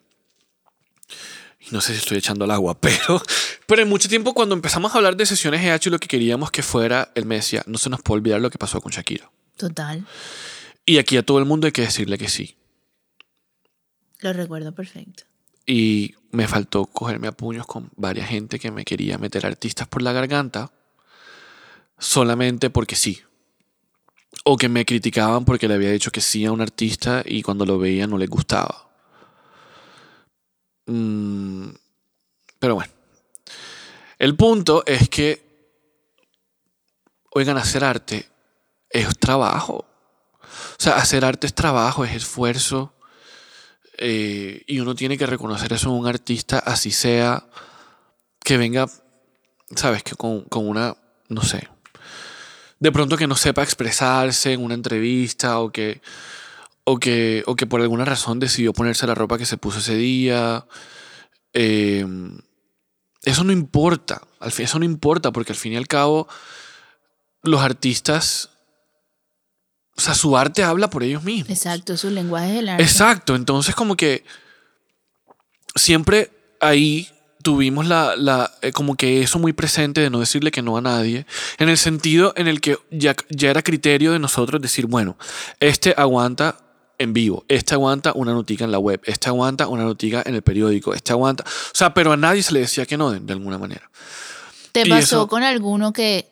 y no sé si estoy echando al agua, pero, pero en mucho tiempo cuando empezamos a hablar de sesiones EH, lo que queríamos que fuera, él me decía, no se nos puede olvidar lo que pasó con Shakira. Total. Y aquí a todo el mundo hay que decirle que sí. Lo recuerdo perfecto. Y me faltó cogerme a puños con varias gente que me quería meter artistas por la garganta solamente porque sí. O que me criticaban porque le había dicho que sí a un artista y cuando lo veía no les gustaba. Mm, pero bueno. El punto es que, oigan, hacer arte es trabajo. O sea, hacer arte es trabajo, es esfuerzo. Eh, y uno tiene que reconocer eso en un artista, así sea que venga, sabes, que con, con una, no sé, de pronto que no sepa expresarse en una entrevista o que, o que, o que por alguna razón decidió ponerse la ropa que se puso ese día. Eh, eso no importa, eso no importa porque al fin y al cabo los artistas, o sea, su arte habla por ellos mismos. Exacto, su lenguaje del arte. Exacto, entonces como que siempre ahí tuvimos la, la eh, como que eso muy presente de no decirle que no a nadie, en el sentido en el que ya, ya era criterio de nosotros decir, bueno, este aguanta en vivo, este aguanta una notica en la web, este aguanta una notica en el periódico, este aguanta, o sea, pero a nadie se le decía que no de, de alguna manera. ¿Te Y pasó eso- con alguno que...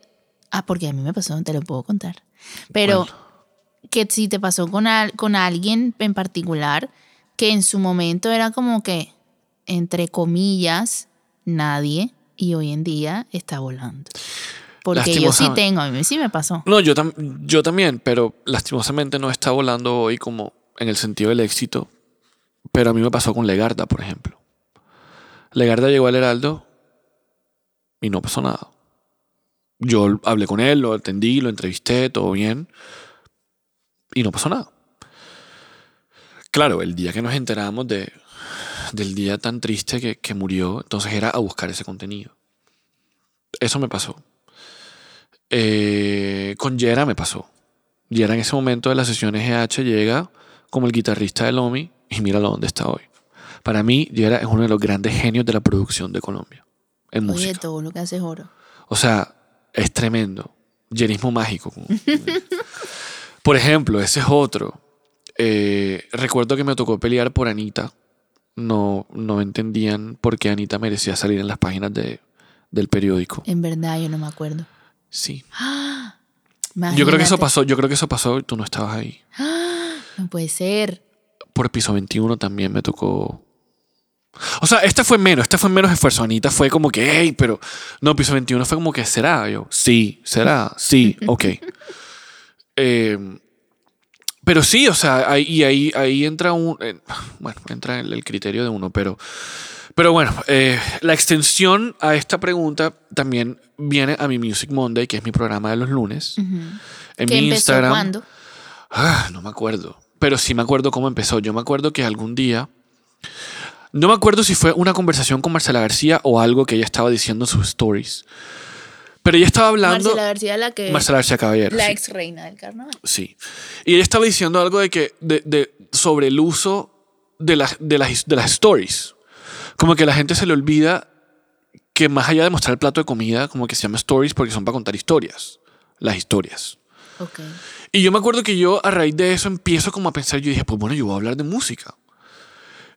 Ah, porque a mí me pasó, te lo puedo contar. Pero que si te pasó con, al- con alguien en particular que en su momento era como que, entre comillas, nadie y hoy en día está volando. Porque yo sí tengo, a mí sí me pasó. No, yo, tam- yo también, pero lastimosamente no está volando hoy como en el sentido del éxito. Pero a mí me pasó con Legarda, por ejemplo. Legarda llegó al Heraldo y no pasó nada. Yo hablé con él, lo atendí, lo entrevisté, todo bien. Y no pasó nada. Claro, el día que nos enteramos de, del día tan triste que, que murió, entonces era a buscar ese contenido. Eso me pasó. Eh, con Yera me pasó. Yera en ese momento de las sesiones EH llega como el guitarrista de Lomi y míralo dónde está hoy. Para mí, Yera es uno de los grandes genios de la producción de Colombia en Oye, música. todo lo que hace es oro. O sea, es tremendo. Yerismo mágico. por ejemplo, ese es otro. Eh, recuerdo que me tocó pelear por Anita. No, no entendían por qué Anita merecía salir en las páginas de, del periódico. En verdad, yo no me acuerdo. Sí. Yo creo que eso pasó, yo creo que eso pasó y tú no estabas ahí. No puede ser. Por piso 21 también me tocó. O sea, esta fue menos, esta fue menos esfuerzo. Anita fue como que, hey, pero. No, piso 21 fue como que, ¿será? Yo, sí, ¿será? Sí, ok. Eh, pero sí, o sea, ahí, y ahí, ahí entra un. eh, bueno, entra el, el criterio de uno, pero. Pero bueno, eh, la extensión a esta pregunta también viene a mi Music Monday, que es mi programa de los lunes. En ¿Qué mi empezó Instagram. cuándo? Ah, no me acuerdo. Pero sí me acuerdo cómo empezó. Yo me acuerdo que algún día. No me acuerdo si fue una conversación con Marcela García o algo que ella estaba diciendo en sus stories. Pero ella estaba hablando. Marcela García, la que... Marcela García Caballero. la sí. ex reina del carnaval. Sí. Y ella estaba diciendo algo de que. De, de- sobre el uso de, las de, las, de las stories. Como que la gente se le olvida que más allá de mostrar el plato de comida, como que se llama stories porque son para contar historias. Las historias. Ok. Y yo me acuerdo que yo a raíz de eso empiezo como a pensar, yo dije, pues bueno, yo voy a hablar de música.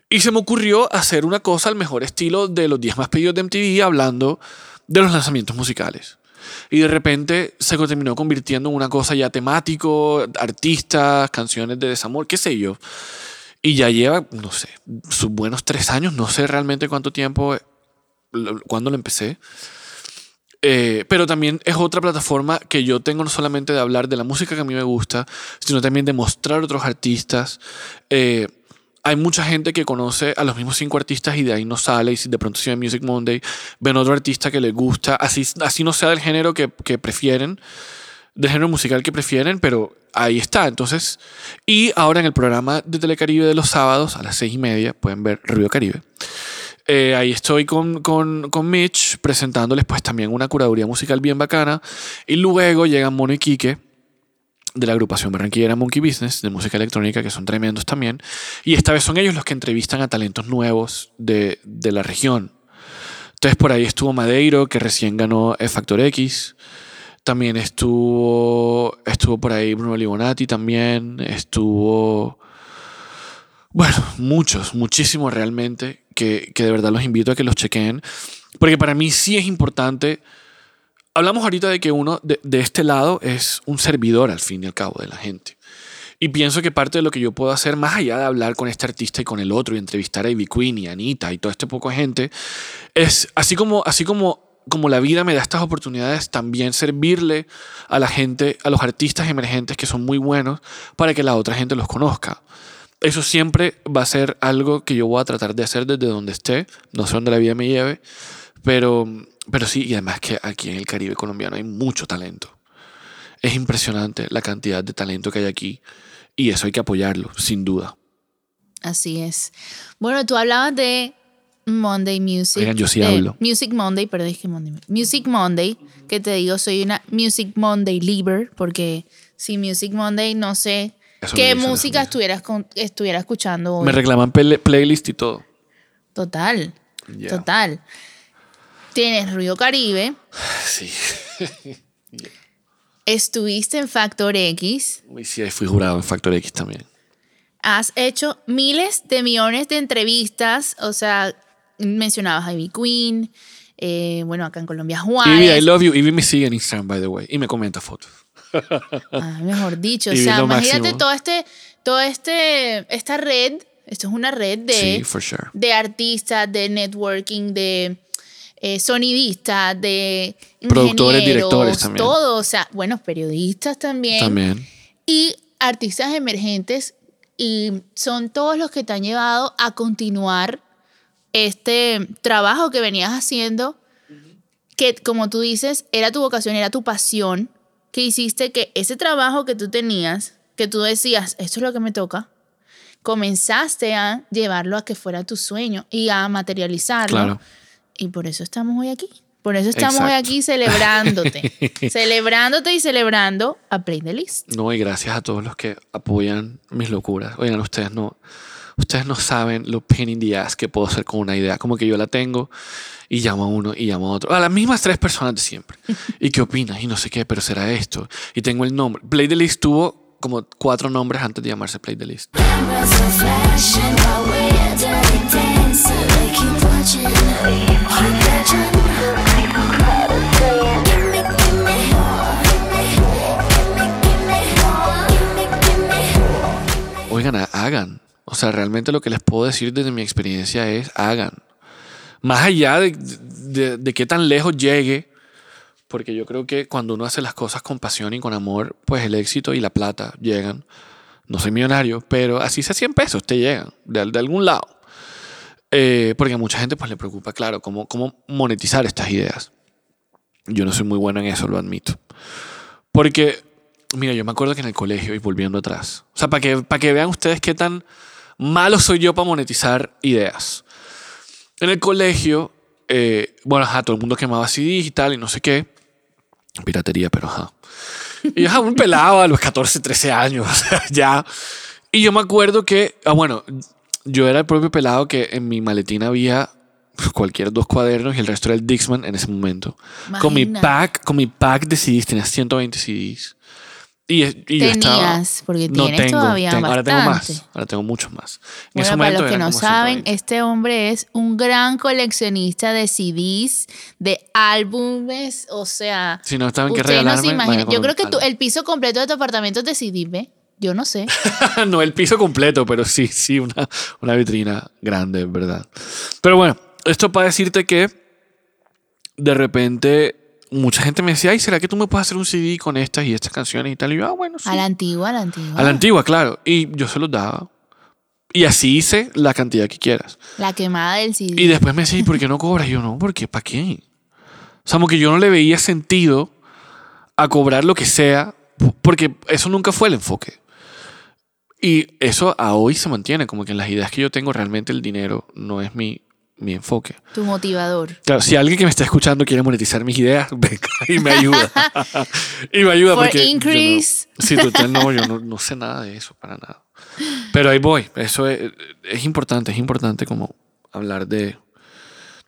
Y se me ocurrió hacer una cosa al mejor estilo de los 10 más pedidos de MTV hablando de los lanzamientos musicales. Y de repente se terminó convirtiendo en una cosa ya temático, artistas, canciones de desamor, qué sé yo. Y ya lleva, no sé, sus buenos tres años, no sé realmente cuánto tiempo, cuándo lo empecé. Eh, pero también es otra plataforma que yo tengo no solamente de hablar de la música que a mí me gusta, sino también de mostrar otros artistas. Eh, hay mucha gente que conoce a los mismos cinco artistas y de ahí no sale. Y de pronto si Music Monday, ven otro artista que les gusta, así, así no sea del género que, que prefieren, del género musical que prefieren, pero ahí está. Entonces, y ahora en el programa de Telecaribe de los sábados a las seis y media pueden ver Río Caribe. Eh, ahí estoy con, con, con Mitch presentándoles pues también una curaduría musical bien bacana. Y luego llegan Mono y Quique de la agrupación barranquillera Monkey Business de música electrónica, que son tremendos también. Y esta vez son ellos los que entrevistan a talentos nuevos de, de la región. Entonces por ahí estuvo Madeiro, que recién ganó el Factor X. También estuvo, estuvo por ahí Bruno Libonati también. Estuvo... Bueno, muchos, muchísimos realmente, que, que de verdad los invito a que los chequeen. Porque para mí sí es importante hablamos ahorita de que uno de, este lado es un servidor al fin y al cabo de la gente. Y pienso que parte de lo que yo puedo hacer, más allá de hablar con este artista y con el otro y entrevistar a Ivy Queen y Anita y todo este poco gente, es así como, así como, como la vida me da estas oportunidades, también servirle a la gente, a los artistas emergentes que son muy buenos para que la otra gente los conozca. Eso siempre va a ser algo que yo voy a tratar de hacer desde donde esté, no sé dónde la vida me lleve, pero pero sí, y además que aquí en el Caribe colombiano hay mucho talento. Es impresionante la cantidad de talento que hay aquí y eso hay que apoyarlo, sin duda. Así es. Bueno, tú hablabas de Monday Music. Oigan, yo sí hablo. Music Monday, perdón, dije Monday. Music Monday, que te digo, soy una Music Monday Liber, porque sin Music Monday no sé Eso qué dice música estuvieras, con- estuviera escuchando hoy. Me reclaman playlist y todo. Total, total. Tienes Río Caribe, Sí. estuviste en Factor X, Uy, sí, fui jurado en Factor X también. has hecho miles de millones de entrevistas, o sea, mencionabas a Ivy Queen, eh, bueno, acá en Colombia Ivy, I love you. Ivy me sigue en Instagram, by the way, y me comenta fotos. ah, mejor dicho, o sea, imagínate máximo. todo este, todo este, esta red, esto es una red de, Sí, for sure. de artistas, de networking, de eh, sonidistas, de Productores, directores también. Todo, o sea, bueno, periodistas también. También. y artistas emergentes y son todos los que te han llevado a continuar este trabajo que venías haciendo que como tú dices era tu vocación, era tu pasión que hiciste que ese trabajo que tú tenías, que tú decías, esto es lo que me toca, comenzaste a llevarlo a que fuera tu sueño y a materializarlo. Claro. Y por eso estamos hoy aquí. Por eso estamos hoy Exacto. aquí celebrándote. celebrándote y celebrando a Play the List. No, y gracias a todos los que apoyan mis locuras. Oigan, ustedes no, ustedes no saben lo pain in the ass que puedo hacer con una idea. Como que yo la tengo y llamo a uno y llamo a otro. A las mismas tres personas de siempre. ¿Y qué opinas? Y no sé qué, pero será esto. Y tengo el nombre. Play the List tuvo como cuatro nombres antes de llamarse Play the List. Oigan, ha- hagan. O sea, realmente lo que les puedo decir desde mi experiencia es hagan. Más allá de, de, de qué tan lejos llegue, porque yo creo que cuando uno hace las cosas con pasión y con amor, pues el éxito y la plata llegan. No soy millonario, pero así sea 100 pesos, te llegan de, de algún lado. Eh, porque a mucha gente pues le preocupa, claro, cómo, cómo monetizar estas ideas. Yo no soy muy bueno en eso, lo admito. Porque, mira, yo me acuerdo que en el colegio, y volviendo atrás, o sea, para que, para que vean ustedes qué tan malo soy yo para monetizar ideas. En el colegio, eh, bueno, ajá, todo el mundo quemaba CDs y tal, y no sé qué. Piratería, pero ajá. Y ajá, un pelado a los 14, 13 años, ya. Y yo me acuerdo que, ah, bueno, yo era el propio pelado que en mi maletín había cualquier dos cuadernos y el resto era el Dixman en ese momento. Con mi Imagina. pack, con mi pack de CDs, tenía 120 CDs. Y, y yo estaba- Tenías, porque tienes todavía tengo- ahora tengo más, ahora tengo muchos más. En Bueno, ese para los que no saben, 120. este hombre es un gran coleccionista de CDs, de álbumes, o sea... Si no saben qué ustedes no se regalarme, con Yo creo que tú- el piso completo de tu apartamento es de. Yo no sé. no el piso completo, pero sí, sí, una, una vitrina grande, en verdad. Pero bueno, esto para decirte que de repente mucha gente me decía, ay, ¿será que tú me puedes hacer un CD con estas y estas canciones y tal? Y yo, ah, bueno, sí. A la antigua, a la antigua. A la antigua, claro. Y yo se los daba. Y así hice la cantidad que quieras. La quemada del CD. Y después me decía, ¿y por qué no cobras? Y yo, no, ¿por qué? ¿Para qué? O sea, como que yo no le veía sentido a cobrar lo que sea, porque eso nunca fue el enfoque. Y eso a hoy se mantiene, como que en las ideas que yo tengo realmente el dinero no es mi, mi enfoque. Tu motivador. Claro, si alguien que me está escuchando quiere monetizar mis ideas, venga y me ayuda. y me ayuda For porque... yo no- increase Sí, total, no, yo no, no sé nada de eso, para nada. Pero ahí voy, eso es, es importante, es importante como hablar de...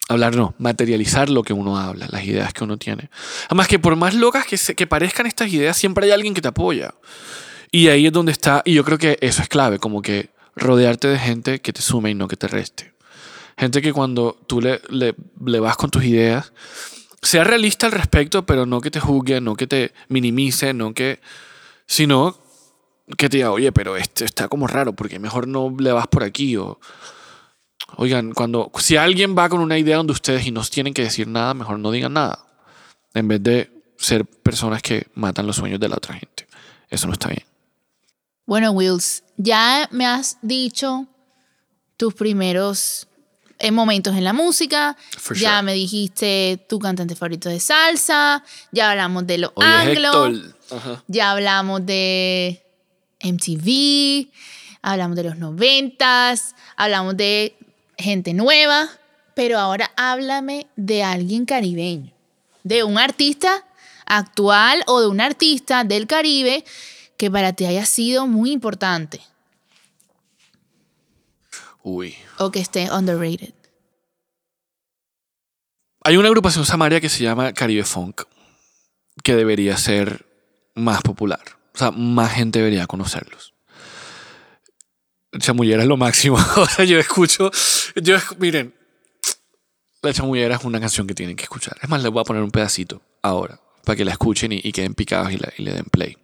Hablar no, materializar lo que uno habla, las ideas que uno tiene. Además que por más locas que, se- que parezcan estas ideas, siempre hay alguien que te apoya. Y ahí es donde está, y yo creo que eso es clave, como que rodearte de gente que te sume y no que te reste. Gente que cuando tú le, le, le vas con tus ideas, sea realista al respecto, pero no que te juzgue, no que te minimice, no que, sino que te diga, oye, pero este está como raro, porque mejor no le vas por aquí. O, oigan, cuando, si alguien va con una idea donde ustedes y no tienen que decir nada, mejor no digan nada. En vez de ser personas que matan los sueños de la otra gente. Eso no está bien. Bueno, Wills, ya me has dicho tus primeros eh, momentos en la música. Ya me dijiste tu cantante favorito de salsa. Ya hablamos de lo Oye, anglo. Héctor. Ajá. Ya hablamos de MTV. Hablamos de los noventas. Hablamos de gente nueva. Pero ahora háblame de alguien caribeño. De un artista actual o de un artista del Caribe que para ti haya sido muy importante Uy. o que esté underrated. Hay una agrupación samaria que se llama Caribe Funk, que debería ser más popular. O sea, más gente debería conocerlos. Chamullera es lo máximo. O sea, yo escucho. Yo miren, La Chamullera es una canción que tienen que escuchar. Es más, les voy a poner un pedacito ahora, para que la escuchen y, y queden picados y, la- y le den play.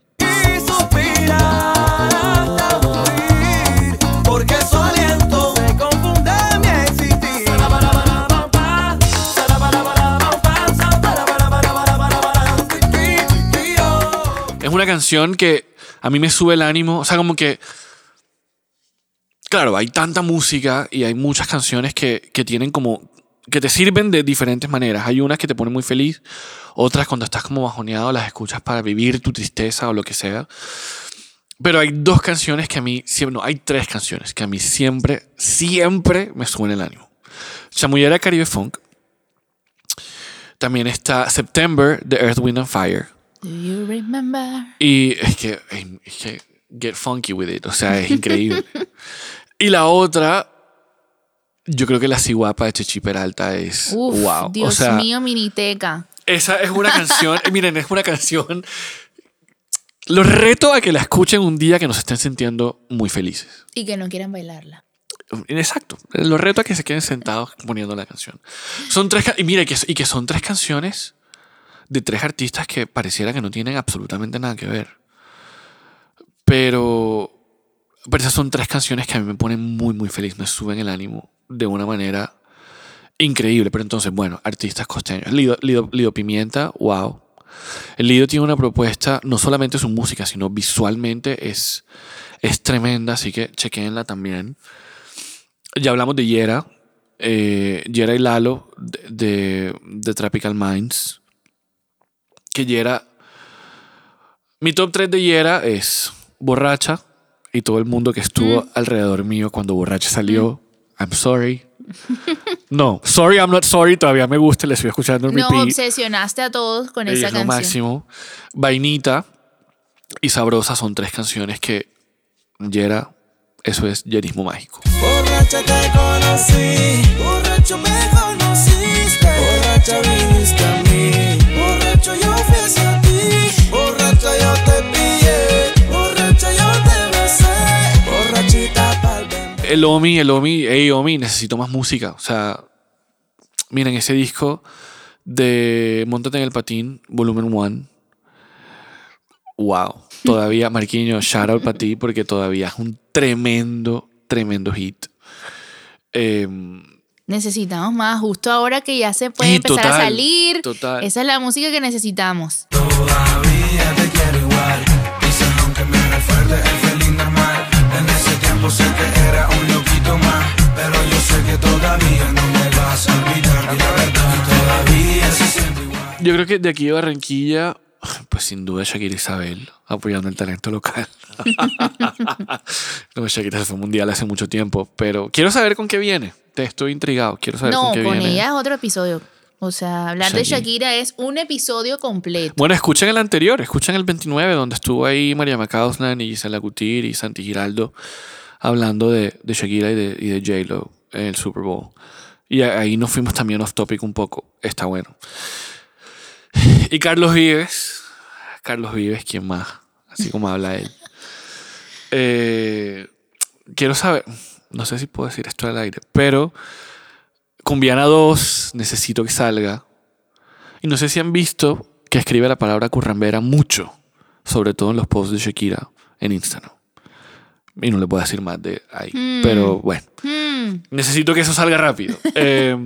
Canción que a mí me sube el ánimo. O sea, como que. Claro, hay tanta música y hay muchas canciones que, que tienen como. que te sirven de diferentes maneras. Hay unas que te ponen muy feliz, otras cuando estás como bajoneado las escuchas para vivir tu tristeza o lo que sea. Pero hay dos canciones que a mí siempre. No, hay tres canciones que a mí siempre, siempre me suben el ánimo. Chamullera Caribe Funk. También está September de Earth, Wind and Fire. Do you remember? Y es que, es que get funky with it, o sea, es increíble. y la otra, yo creo que la ciguapa de Chechi Peralta es Uf, wow. Dios o sea, mío, miniteca. esa es una canción, miren, es una canción. Los reto a que la escuchen un día que nos estén sintiendo muy felices. Y que no quieran bailarla. Exacto. Los reto a que se queden sentados poniendo la canción. Son tres y mire que, y que son tres canciones de tres artistas que pareciera que no tienen absolutamente nada que ver. Pero, pero esas son tres canciones que a mí me ponen muy, muy feliz, me suben el ánimo de una manera increíble. Pero entonces, bueno, artistas costeños. Lido, Lido- Lido Pimienta, wow. El Lido tiene una propuesta, no solamente su música, sino visualmente es, es tremenda, así que chequenla también. Ya hablamos de Yera, eh, Yera y Lalo de, de, de Tropical Minds. Que Yera. Mi top 3 de Yera es Borracha y todo el mundo que estuvo alrededor mío cuando Borracha salió. I'm sorry. No, sorry, I'm not sorry. Todavía me gusta, le estoy escuchando en Nos repeat. obsesionaste a todos con Y esa es lo canción. máximo. Vainita y Sabrosa son tres canciones que Yera, eso es yerismo mágico. Borracha te conocí, borracho me conociste, borracha viniste a mí, borracho yo fui hacia ti, borracha yo te pillé, El Omi, el Omi, hey Omi, necesito más música. O sea, miren ese disco de Montate en el Patín, volumen 1. Wow. Todavía, Marquinhos, shout out para ti porque todavía es un tremendo, tremendo hit. Eh, Necesitamos más, justo ahora que ya se puede empezar a salir. total. Esa es la música que necesitamos. Todavía te quiero igual, que era un loquito más, pero yo sé que todavía no me vas a olvidar, y la verdad todavía se siente igual. yo creo que de aquí de Barranquilla, pues sin duda Shakira Isabel, apoyando el talento local. no, Shakira se fue mundial hace mucho tiempo, pero quiero saber con qué viene. Te estoy intrigado, quiero saber No, con qué con viene. ella es otro episodio. O sea, hablar de Shakira. Shakira es un episodio completo. Bueno, escuchen el anterior, escuchen el 29, donde estuvo ahí María Macausland y Gisela Gutir y Santi Giraldo hablando de, de Shakira y de, y de J-Lo en el Super Bowl. Y ahí nos fuimos también off topic un poco. Está bueno. Y Carlos Vives. Carlos Vives, ¿quién más? Así como habla él. Eh, quiero saber, no sé si puedo decir esto al aire, pero Cumbiana 2, necesito que salga. Y no sé si han visto que escribe la palabra currambera mucho, sobre todo en los posts de Shakira en Instagram. Y no le puedo decir más de ahí. Pero bueno, Hmm, necesito que eso salga rápido. Eh,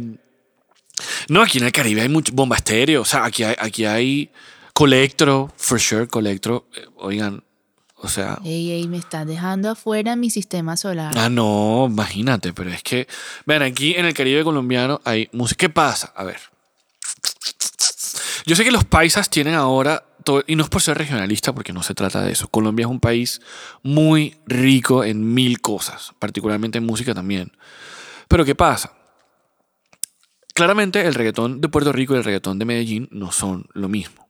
no, aquí en el Caribe hay mucho bomba estéreo. O sea, aquí hay, aquí hay Colectro, for sure, Colectro. Eh, oigan, o sea. ey, ey, me estás dejando afuera mi sistema solar. Ah, no, imagínate, pero es que, vean, aquí en el Caribe colombiano hay música. ¿Qué pasa? A ver. Yo sé que los paisas tienen ahora, y no es por ser regionalista, porque no se trata de eso. Colombia es un país muy rico en mil cosas, particularmente en música también. Pero ¿qué pasa? Claramente el reggaetón de Puerto Rico y el reggaetón de Medellín no son lo mismo.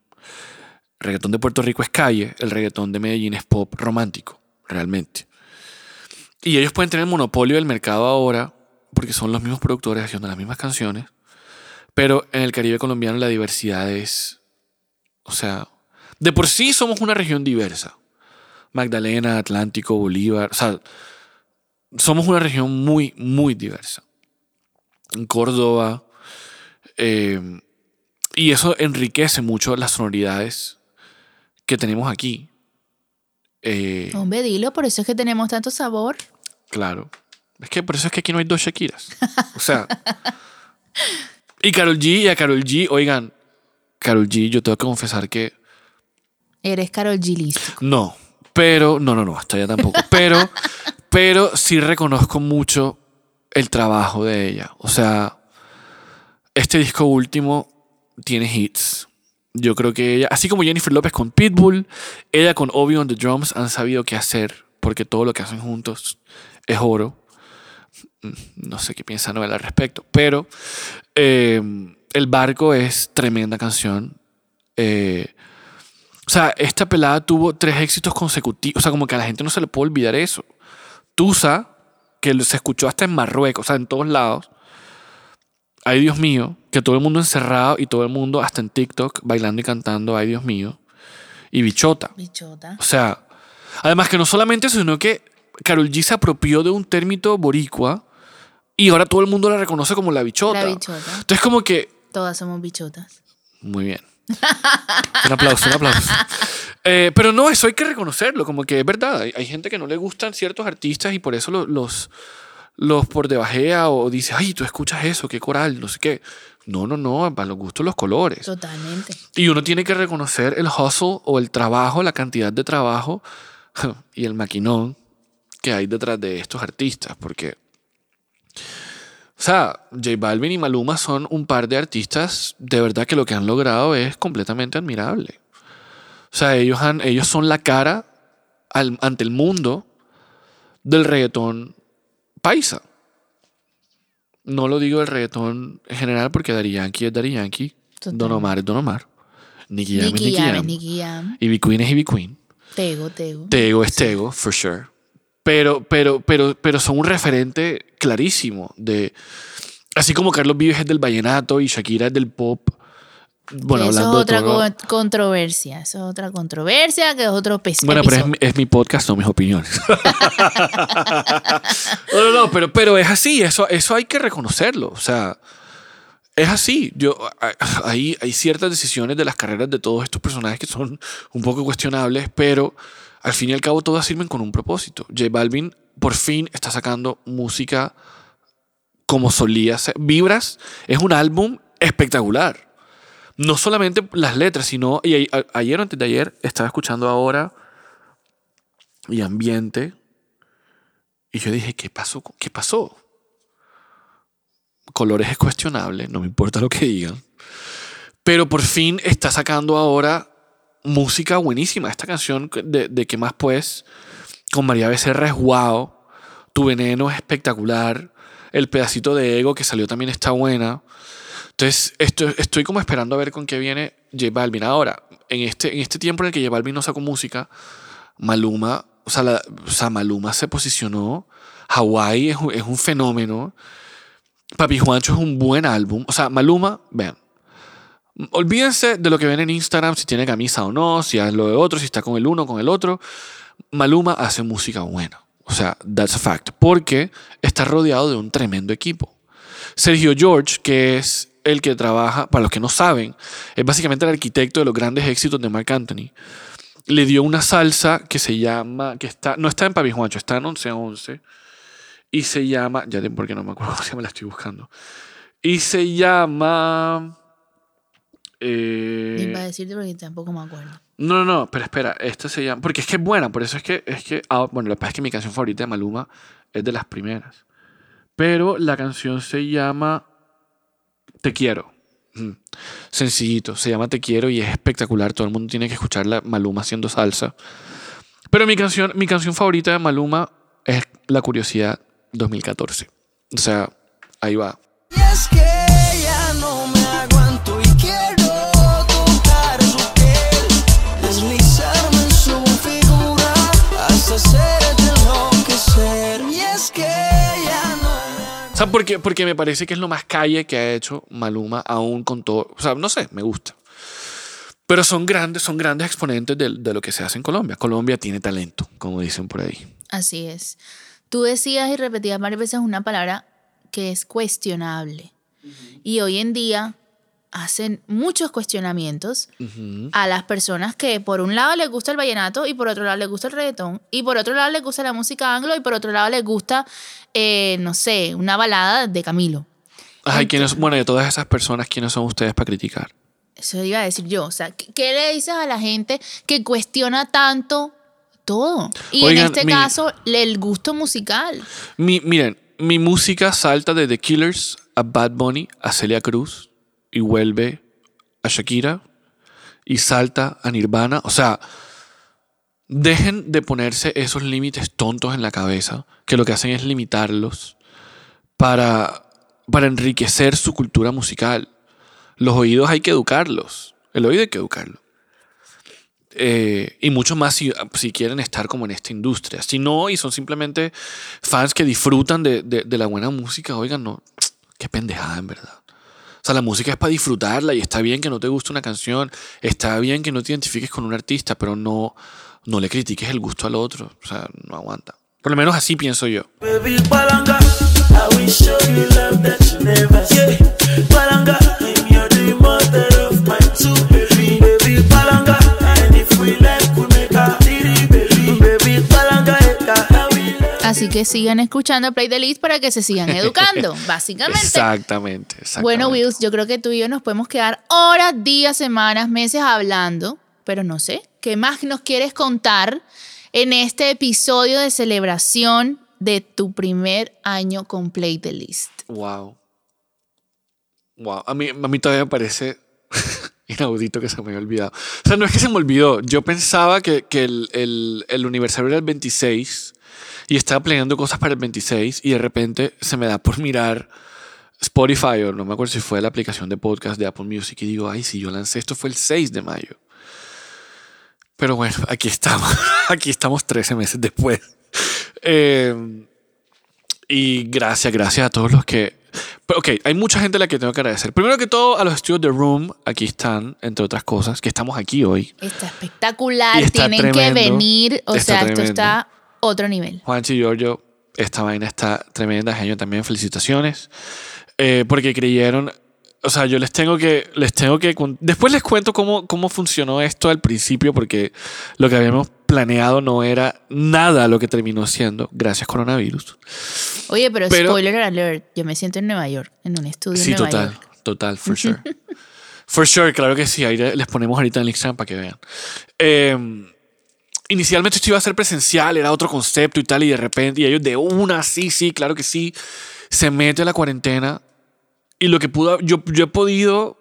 El reggaetón de Puerto Rico es calle, el reggaetón de Medellín es pop romántico, realmente. Y ellos pueden tener monopolio del mercado ahora, porque son los mismos productores haciendo las mismas canciones. Pero en el Caribe colombiano la diversidad es. O sea, de por sí somos una región diversa. Magdalena, Atlántico, Bolívar. O sea, somos una región muy, muy diversa. En Córdoba. eh, y eso enriquece mucho las sonoridades que tenemos aquí. Eh, Hombre, dilo, por eso es que tenemos tanto sabor. Claro. Es que por eso es que aquí no hay dos Shakiras. O sea. y Carol G y a Carol G, oigan, Carol G, yo tengo que confesar que Eres Carol G. lístico. no. Pero, no, no, no, hasta allá tampoco. Pero, pero sí reconozco mucho el trabajo de ella. O sea, este disco último tiene hits. Yo creo que ella, así como Jennifer López con Pitbull, ella con Obi on the Drums han sabido qué hacer, porque todo lo que hacen juntos es oro. Mm, No sé qué piensa Noel al respecto, pero eh, El Barco es tremenda canción. Eh, o sea, esta pelada tuvo tres éxitos consecutivos. O sea, como que a la gente no se le puede olvidar eso. Tusa, que se escuchó hasta en Marruecos, o sea, en todos lados. Ay, Dios mío, que todo el mundo encerrado y todo el mundo hasta en TikTok bailando y cantando, ay, Dios mío. Y Bichota. Bichota. O sea, además que no solamente eso, sino que Carol G se apropió de un término boricua y ahora todo el mundo la reconoce como la bichota. La bichota. Entonces, como que Todas somos bichotas. muy bien. Un aplauso, un aplauso. Eh, pero no, eso hay que reconocerlo, como que es verdad. Hay, hay gente que no le gustan ciertos artistas y por eso lo- los, los por debajea o dice, ay, tú escuchas eso, qué coral, no sé qué. No, no, no, para los gustos los colores. Totalmente. Y uno tiene que reconocer el hustle o el trabajo, la cantidad de trabajo y el maquinón que hay detrás de estos artistas, porque, o sea, J Balvin y Maluma son un par de artistas de verdad que lo que han logrado es completamente admirable. O sea, ellos, han, ellos son la cara al- ante el mundo del reggaetón paisa. No lo digo del reggaetón en general porque Daddy Yankee es Daddy Yankee, Total. Don Omar es Don Omar, Nicky Jam es Nicky Jam, Jam. Ivy Queen es Ivy Queen. Tego, Tego. Tego es Tego, for sure. Pero, pero, pero, pero son un referente clarísimo de. Así como Carlos Vives es del vallenato y Shakira es del pop. Bueno, eso es hablando otra de todo. con- controversia. Eso es otra controversia que es otro pes- Bueno, pero es, mi- es mi podcast, no mis opiniones. no, no, no, pero, pero es así, eso, eso hay que reconocerlo. O sea, es así. Yo, hay, hay ciertas decisiones de las carreras de todos estos personajes que son un poco cuestionables, pero al fin y al cabo todas sirven con un propósito. J Balvin por fin está sacando música como solía ser. Vibras es un álbum espectacular. No solamente las letras, sino. Y ayer o antes de ayer estaba escuchando ahora y ambiente. Y yo dije, ¿qué pasó? ¿Qué pasó? Colores es cuestionable, no me importa lo que digan. Pero por fin está sacando ahora música buenísima. Esta canción de, de ¿Qué más pues? Con María Becerra es wow. Tu veneno es espectacular. El pedacito de ego que salió también está buena. Entonces, esto, estoy como esperando a ver con qué viene J Balvin. Ahora, en este, en este tiempo en el que J Balvin no sacó música, Maluma, o sea, Maluma se posicionó. Hawaii es, es un fenómeno. Papi Juancho es un buen álbum. O sea, Maluma, vean. Olvídense de lo que ven en Instagram, si tiene camisa o no, si es lo de otro, si está con el uno o con el otro. Maluma hace música buena. O sea, that's a fact. Porque está rodeado de un tremendo equipo. Sergio George, que es el que trabaja, para los que no saben, es básicamente el arquitecto de los grandes éxitos de Marc Anthony. Le dio una salsa que se llama, que está, no está en Papi Juancho, está en 1111. Y se llama, ya porque no me acuerdo se llama, la estoy buscando. Y se llama... eh, Iba a decirte porque tampoco me acuerdo. no, no, no, pero espera, esta se llama. Porque es que es buena, por eso es que. Es que ah, bueno, lo que pasa es que mi canción favorita de Maluma es de las primeras. Pero la canción se llama Te quiero. Mm. Sencillito, se llama Te quiero y es espectacular. Todo el mundo tiene que escucharla Maluma haciendo salsa. Pero mi canción, mi canción favorita de Maluma es La Curiosidad 2014. O sea, ahí va. Y es que es que ya no. O sea, porque, porque me parece que es lo más calle que ha hecho Maluma, aún con todo. O sea, no sé, me gusta. Pero son grandes, son grandes exponentes de, de lo que se hace en Colombia. Colombia tiene talento, como dicen por ahí. Así es. Tú decías y repetías varias veces una palabra que es cuestionable. Y hoy en día hacen muchos cuestionamientos a las personas que por un lado les gusta el vallenato y por otro lado les gusta el reggaetón y por otro lado les gusta la música anglo y por otro lado les gusta, eh, no sé, una balada de Camilo. Ay, ¿quiénes- bueno, de todas esas personas, ¿quiénes son ustedes para criticar? Eso iba a decir yo. O sea, ¿qué, le dices a la gente que cuestiona tanto todo? Y Oigan, en este mi- caso, el gusto musical. Mi, miren, mi música salta de The Killers a Bad Bunny a Celia Cruz y vuelve a Shakira y salta a Nirvana. O sea, dejen de ponerse esos límites tontos en la cabeza, que lo que hacen es limitarlos para, para enriquecer su cultura musical. Los oídos hay que educarlos. El oído hay que educarlo. Eh, y mucho más si, si quieren estar como en esta industria. Si no, y son simplemente fans que disfrutan de, de- de la buena música, oigan, no, qué pendejada en verdad. O sea, la música es para disfrutarla y está bien que no te guste una canción, está bien que no te identifiques con un artista, pero no, no le critiques el gusto al otro. O sea, no aguanta. Por lo menos así pienso yo. Baby Palanga, I you love that you never Así que sigan escuchando Play the List para que se sigan educando, básicamente. Exactamente, exactamente. Bueno, Wills, yo creo que tú y yo nos podemos quedar horas, días, semanas, meses hablando, pero no sé, ¿qué más nos quieres contar en este episodio de celebración de tu primer año con Play the List? Wow. Wow. A mí, a mí todavía me parece inaudito que se me haya olvidado. O sea, no es que se me olvidó. Yo pensaba que, que el, el, el aniversario era el 26 y estaba planeando cosas para el 26 y de repente se me da por mirar Spotify o no me acuerdo si fue la aplicación de podcast de Apple Music y digo, ay, si yo lancé esto fue el 6 de mayo. Pero bueno, aquí estamos. Aquí estamos 13 meses después. Eh, y gracias, gracias a todos los que... Pero, ok, hay mucha gente a la que tengo que agradecer. Primero que todo, a los estudios de Room, aquí están, entre otras cosas, que estamos aquí hoy. Está espectacular, está tienen que venir, o sea, esto está otro nivel. Juanchi y Giorgio, esta vaina está tremenda, genio también, felicitaciones. Eh, porque creyeron, o sea, yo les tengo que, les tengo que, después les cuento cómo, cómo funcionó esto al principio, porque lo que habíamos planeado no era nada lo que terminó siendo, gracias coronavirus. Oye, pero, Pero- spoiler alert, yo me siento en Nueva York, en un estudio Sí, en Nueva total, York. total, for sure. for sure, claro que sí, ahí le- les ponemos ahorita en el Instagram para que vean. Eh, inicialmente esto iba a ser presencial, era otro concepto y tal, y de repente, y ellos de una, sí, sí, claro que sí, se mete la cuarentena y lo que pudo, yo, yo he podido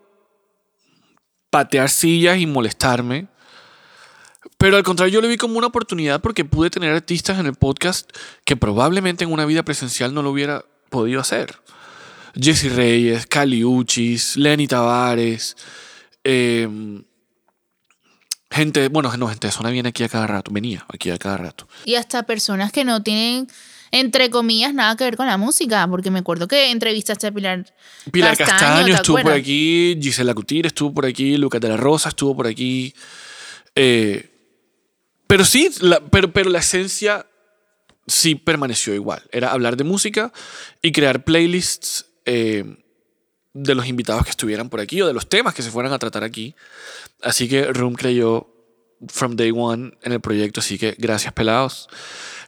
patear sillas y molestarme, pero al contrario yo lo vi como una oportunidad porque pude tener artistas en el podcast que probablemente en una vida presencial no lo hubiera podido hacer. Jesse Reyes, Cali Uchis, Lenny Tavares, eh, gente, bueno, no, gente de zona viene aquí a cada rato, venía aquí a cada rato. Y hasta personas que no tienen, entre comillas, nada que ver con la música, porque me acuerdo que entrevistaste a Pilar, Pilar Castaño, ¿te estuvo por aquí, Gisela Cutir estuvo por aquí, Lucas de la Rosa estuvo por aquí. Eh, pero sí, la, pero, pero la esencia sí permaneció igual. Era hablar de música y crear playlists eh, de los invitados que estuvieran por aquí o de los temas que se fueran a tratar aquí. Así que Room creyó from day one en el proyecto. Así que gracias, pelados.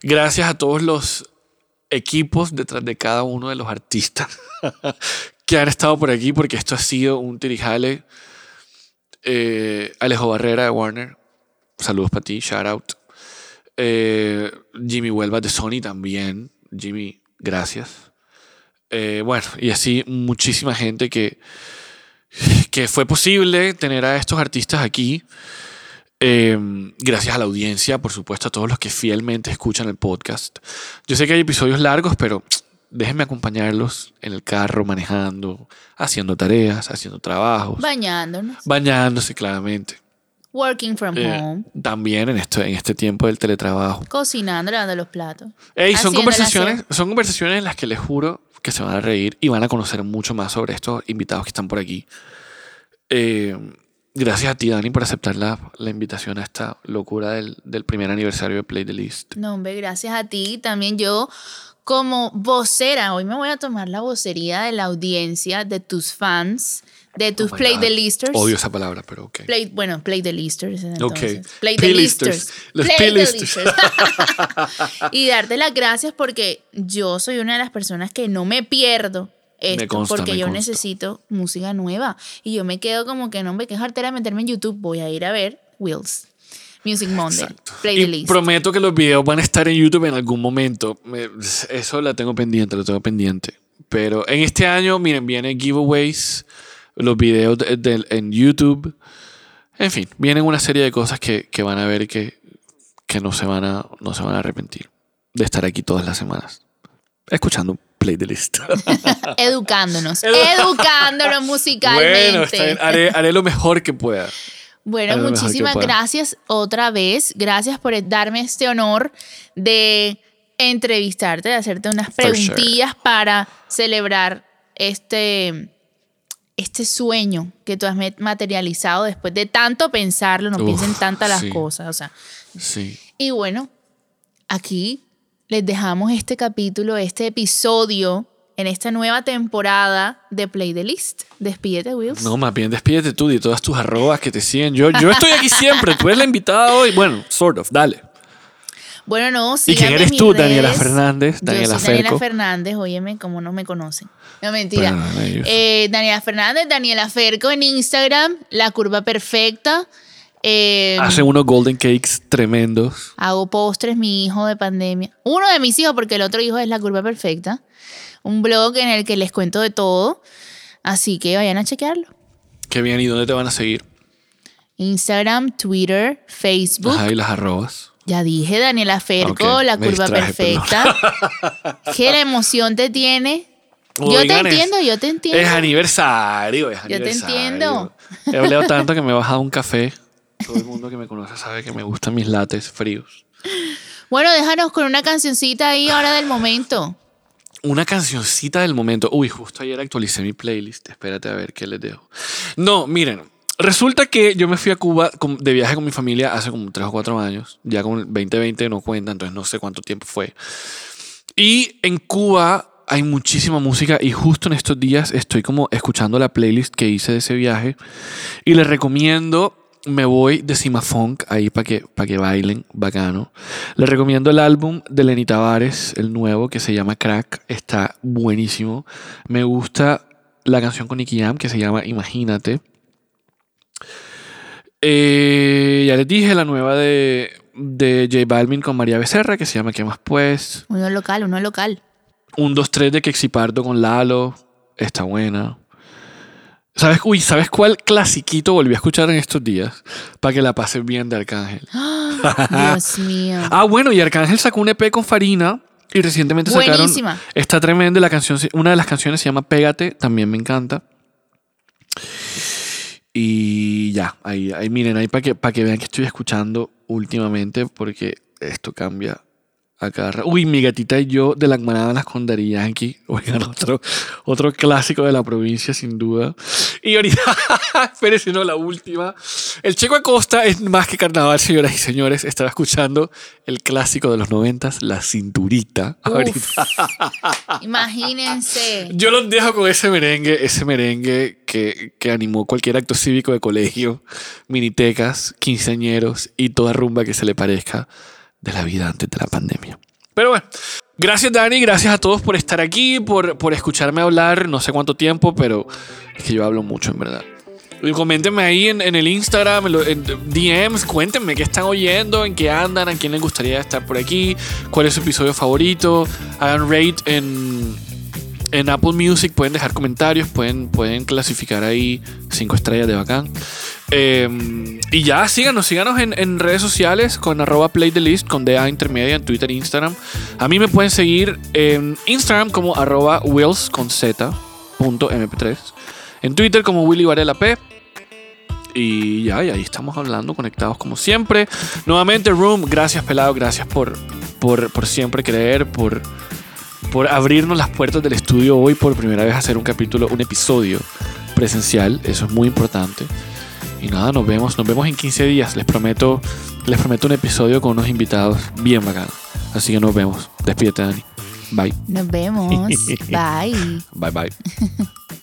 Gracias a todos los equipos detrás de cada uno de los artistas que han estado por aquí, porque esto ha sido un tirijale. Eh, Alejo Barrera de Warner, saludos para ti, shout out. Eh, Jimmy Huelva de Sony también. Jimmy, gracias. Eh, bueno, y así muchísima gente que, que fue posible tener a estos artistas aquí. Eh, gracias a la audiencia, por supuesto, a todos los que fielmente escuchan el podcast. Yo sé que hay episodios largos, pero déjenme acompañarlos en el carro, manejando, haciendo tareas, haciendo trabajos, Bañándonos. bañándose claramente. Working from Eh, home. también en este, en este tiempo del teletrabajo. Cocinando, lavando los platos. Ey, son conversaciones, son conversaciones en las que les juro que se van a reír y van a conocer mucho más sobre estos invitados que están por aquí. Eh, gracias a ti, Dani, por aceptar la, la invitación a esta locura del, del primer aniversario de Play the List. No, hombre, gracias a ti. También yo, como vocera, hoy me voy a tomar la vocería de la audiencia, de tus fans, de tus Oh play the listers. Odio esa palabra, pero ok. Play, bueno, play the listers. Entonces. Ok. Play the listers. Los Play the listers. y darte las gracias porque yo soy una de las personas que no me pierdo esto consta, porque yo consta. necesito música nueva. Y yo me quedo como que no me quejo artera meterme en YouTube. Voy a ir a ver Wills. Music Monday. Exacto. Play the Y list. prometo que los videos van a estar en YouTube en algún momento. Me- eso la tengo pendiente, lo tengo pendiente. Pero en este año, miren, vienen giveaways, los videos de- en YouTube. En fin, vienen una serie de cosas que, que van a ver que, que no, se van a, no se van a arrepentir de estar aquí todas las semanas. Escuchando Play the List. Educándonos. educándonos musicalmente. bueno, está bien. haré, haré lo mejor que pueda. Bueno, muchísimas gracias otra vez. Gracias por darme este honor de entrevistarte, de hacerte unas sure. preguntillas para celebrar este, este sueño que tú has materializado después de tanto pensarlo. No Uf, piensen tantas las sí. cosas. O sea. Sí. Y bueno, aquí les dejamos este capítulo, este episodio en esta nueva temporada de Play the List. Despídete, Wills. No, más bien despídete tú de todas tus arrobas que te siguen. Yo, yo estoy aquí siempre. Tú eres la invitada hoy. Bueno, sort of. Dale. Bueno, no, ¿Y quién eres tú, Daniela. Fernández? Yo Daniela soy Daniela. Fernández, óyeme, como no me conocen. No, mentira. Eh, Daniela Fernández, Daniela Ferco en Instagram, La Curva Perfecta. Eh, Hacen unos golden cakes tremendos. hago postres, mi hijo de pandemia. Uno de mis hijos, porque el otro hijo es La Curva Perfecta. Un blog en el que les cuento de todo. Así que vayan a chequearlo. Qué bien. ¿Y dónde te van a seguir? Instagram, Twitter, Facebook. Ajá, y las arrobas. Ya dije, Daniela Ferco, la curva distraje, perfecta. ¿Qué la emoción te tiene? yo te es- entiendo, yo te entiendo. Es aniversario, es Yo te aniversario. entiendo. He hablado tanto que me he bajado un café. Todo el mundo que me conoce sabe que me gustan mis lates fríos. Bueno, déjanos con una cancioncita ahí ahora del momento. Una cancioncita del momento. Uy, justo ayer actualicé mi playlist. Espérate a ver qué les dejo. No, miren. Resulta que yo me fui a Cuba de viaje con mi familia hace como 3 o 4 años. Ya con el 2020 no cuenta, entonces no sé cuánto tiempo fue. Y en Cuba hay muchísima música y justo en estos días estoy como escuchando la playlist que hice de ese viaje y les recomiendo, me voy de Cima Funk ahí para que, pa' que bailen, bacano. Les recomiendo el álbum de Lenny Tavares, el nuevo que se llama Crack, está buenísimo. Me gusta la canción con Nicky Jam que se llama Imagínate. Eh, ya les dije la nueva de, de J Balvin con María Becerra que se llama ¿Qué más pues? Uno local, uno local. Un 2-3 de Quexipardo con Lalo. Está buena. ¿Sabes, uy, ¿sabes cuál clasiquito volví a escuchar en estos días? Para que la pases bien de Arcángel. Dios mío. Ah, bueno, y Arcángel sacó un EP con Farina Y recientemente sacaron. Buenísima. Está tremenda. La canción, una de las canciones se llama Pégate. También me encanta. Y ya, ahí, ahí miren, ahí para que, para que vean que estoy escuchando últimamente, porque esto cambia a cada ra- Uy, mi gatita y yo de la manada Las Condari Yankee. Oigan, otro, otro clásico de la provincia, sin duda. Y ahorita, espérense, no, la última. El Checo Acosta es más que carnaval, señoras y señores. Estaba escuchando el clásico de los noventas, La Cinturita. Ahorita. Imagínense. Yo los dejo con ese merengue, ese merengue que, que animó cualquier acto cívico de colegio, minitecas, quinceañeros y toda rumba que se le parezca de la vida antes de la pandemia. Pero bueno, gracias Dani, gracias a todos por estar aquí, por, por escucharme hablar, no sé cuánto tiempo, pero es que yo hablo mucho en verdad. Coméntenme ahí en, en el Instagram, en, lo- en DMs, cuéntenme qué están oyendo, en qué andan, a quién les gustaría estar por aquí, cuál es su episodio favorito, hagan rate en, en Apple Music pueden dejar comentarios, pueden, pueden clasificar ahí cinco estrellas de bacán. Eh, y ya, síganos, síganos en, en redes sociales con arroba play the list, con DA intermedia en Twitter e Instagram. A mí me pueden seguir en Instagram como arroba wills con z punto mp3. En Twitter como Willy Varela P. Y ya, y ahí estamos hablando, conectados como siempre. Nuevamente, Room, gracias pelado, gracias por, por, por siempre creer, por, por abrirnos las puertas del estudio hoy por primera vez hacer un capítulo, un episodio presencial. Eso es muy importante. Y nada, nos vemos, nos vemos en 15 días. Les prometo, les prometo un episodio con unos invitados bien bacanos. Así que nos vemos. Despídete, Dani. Bye. Nos vemos. Bye. Bye bye.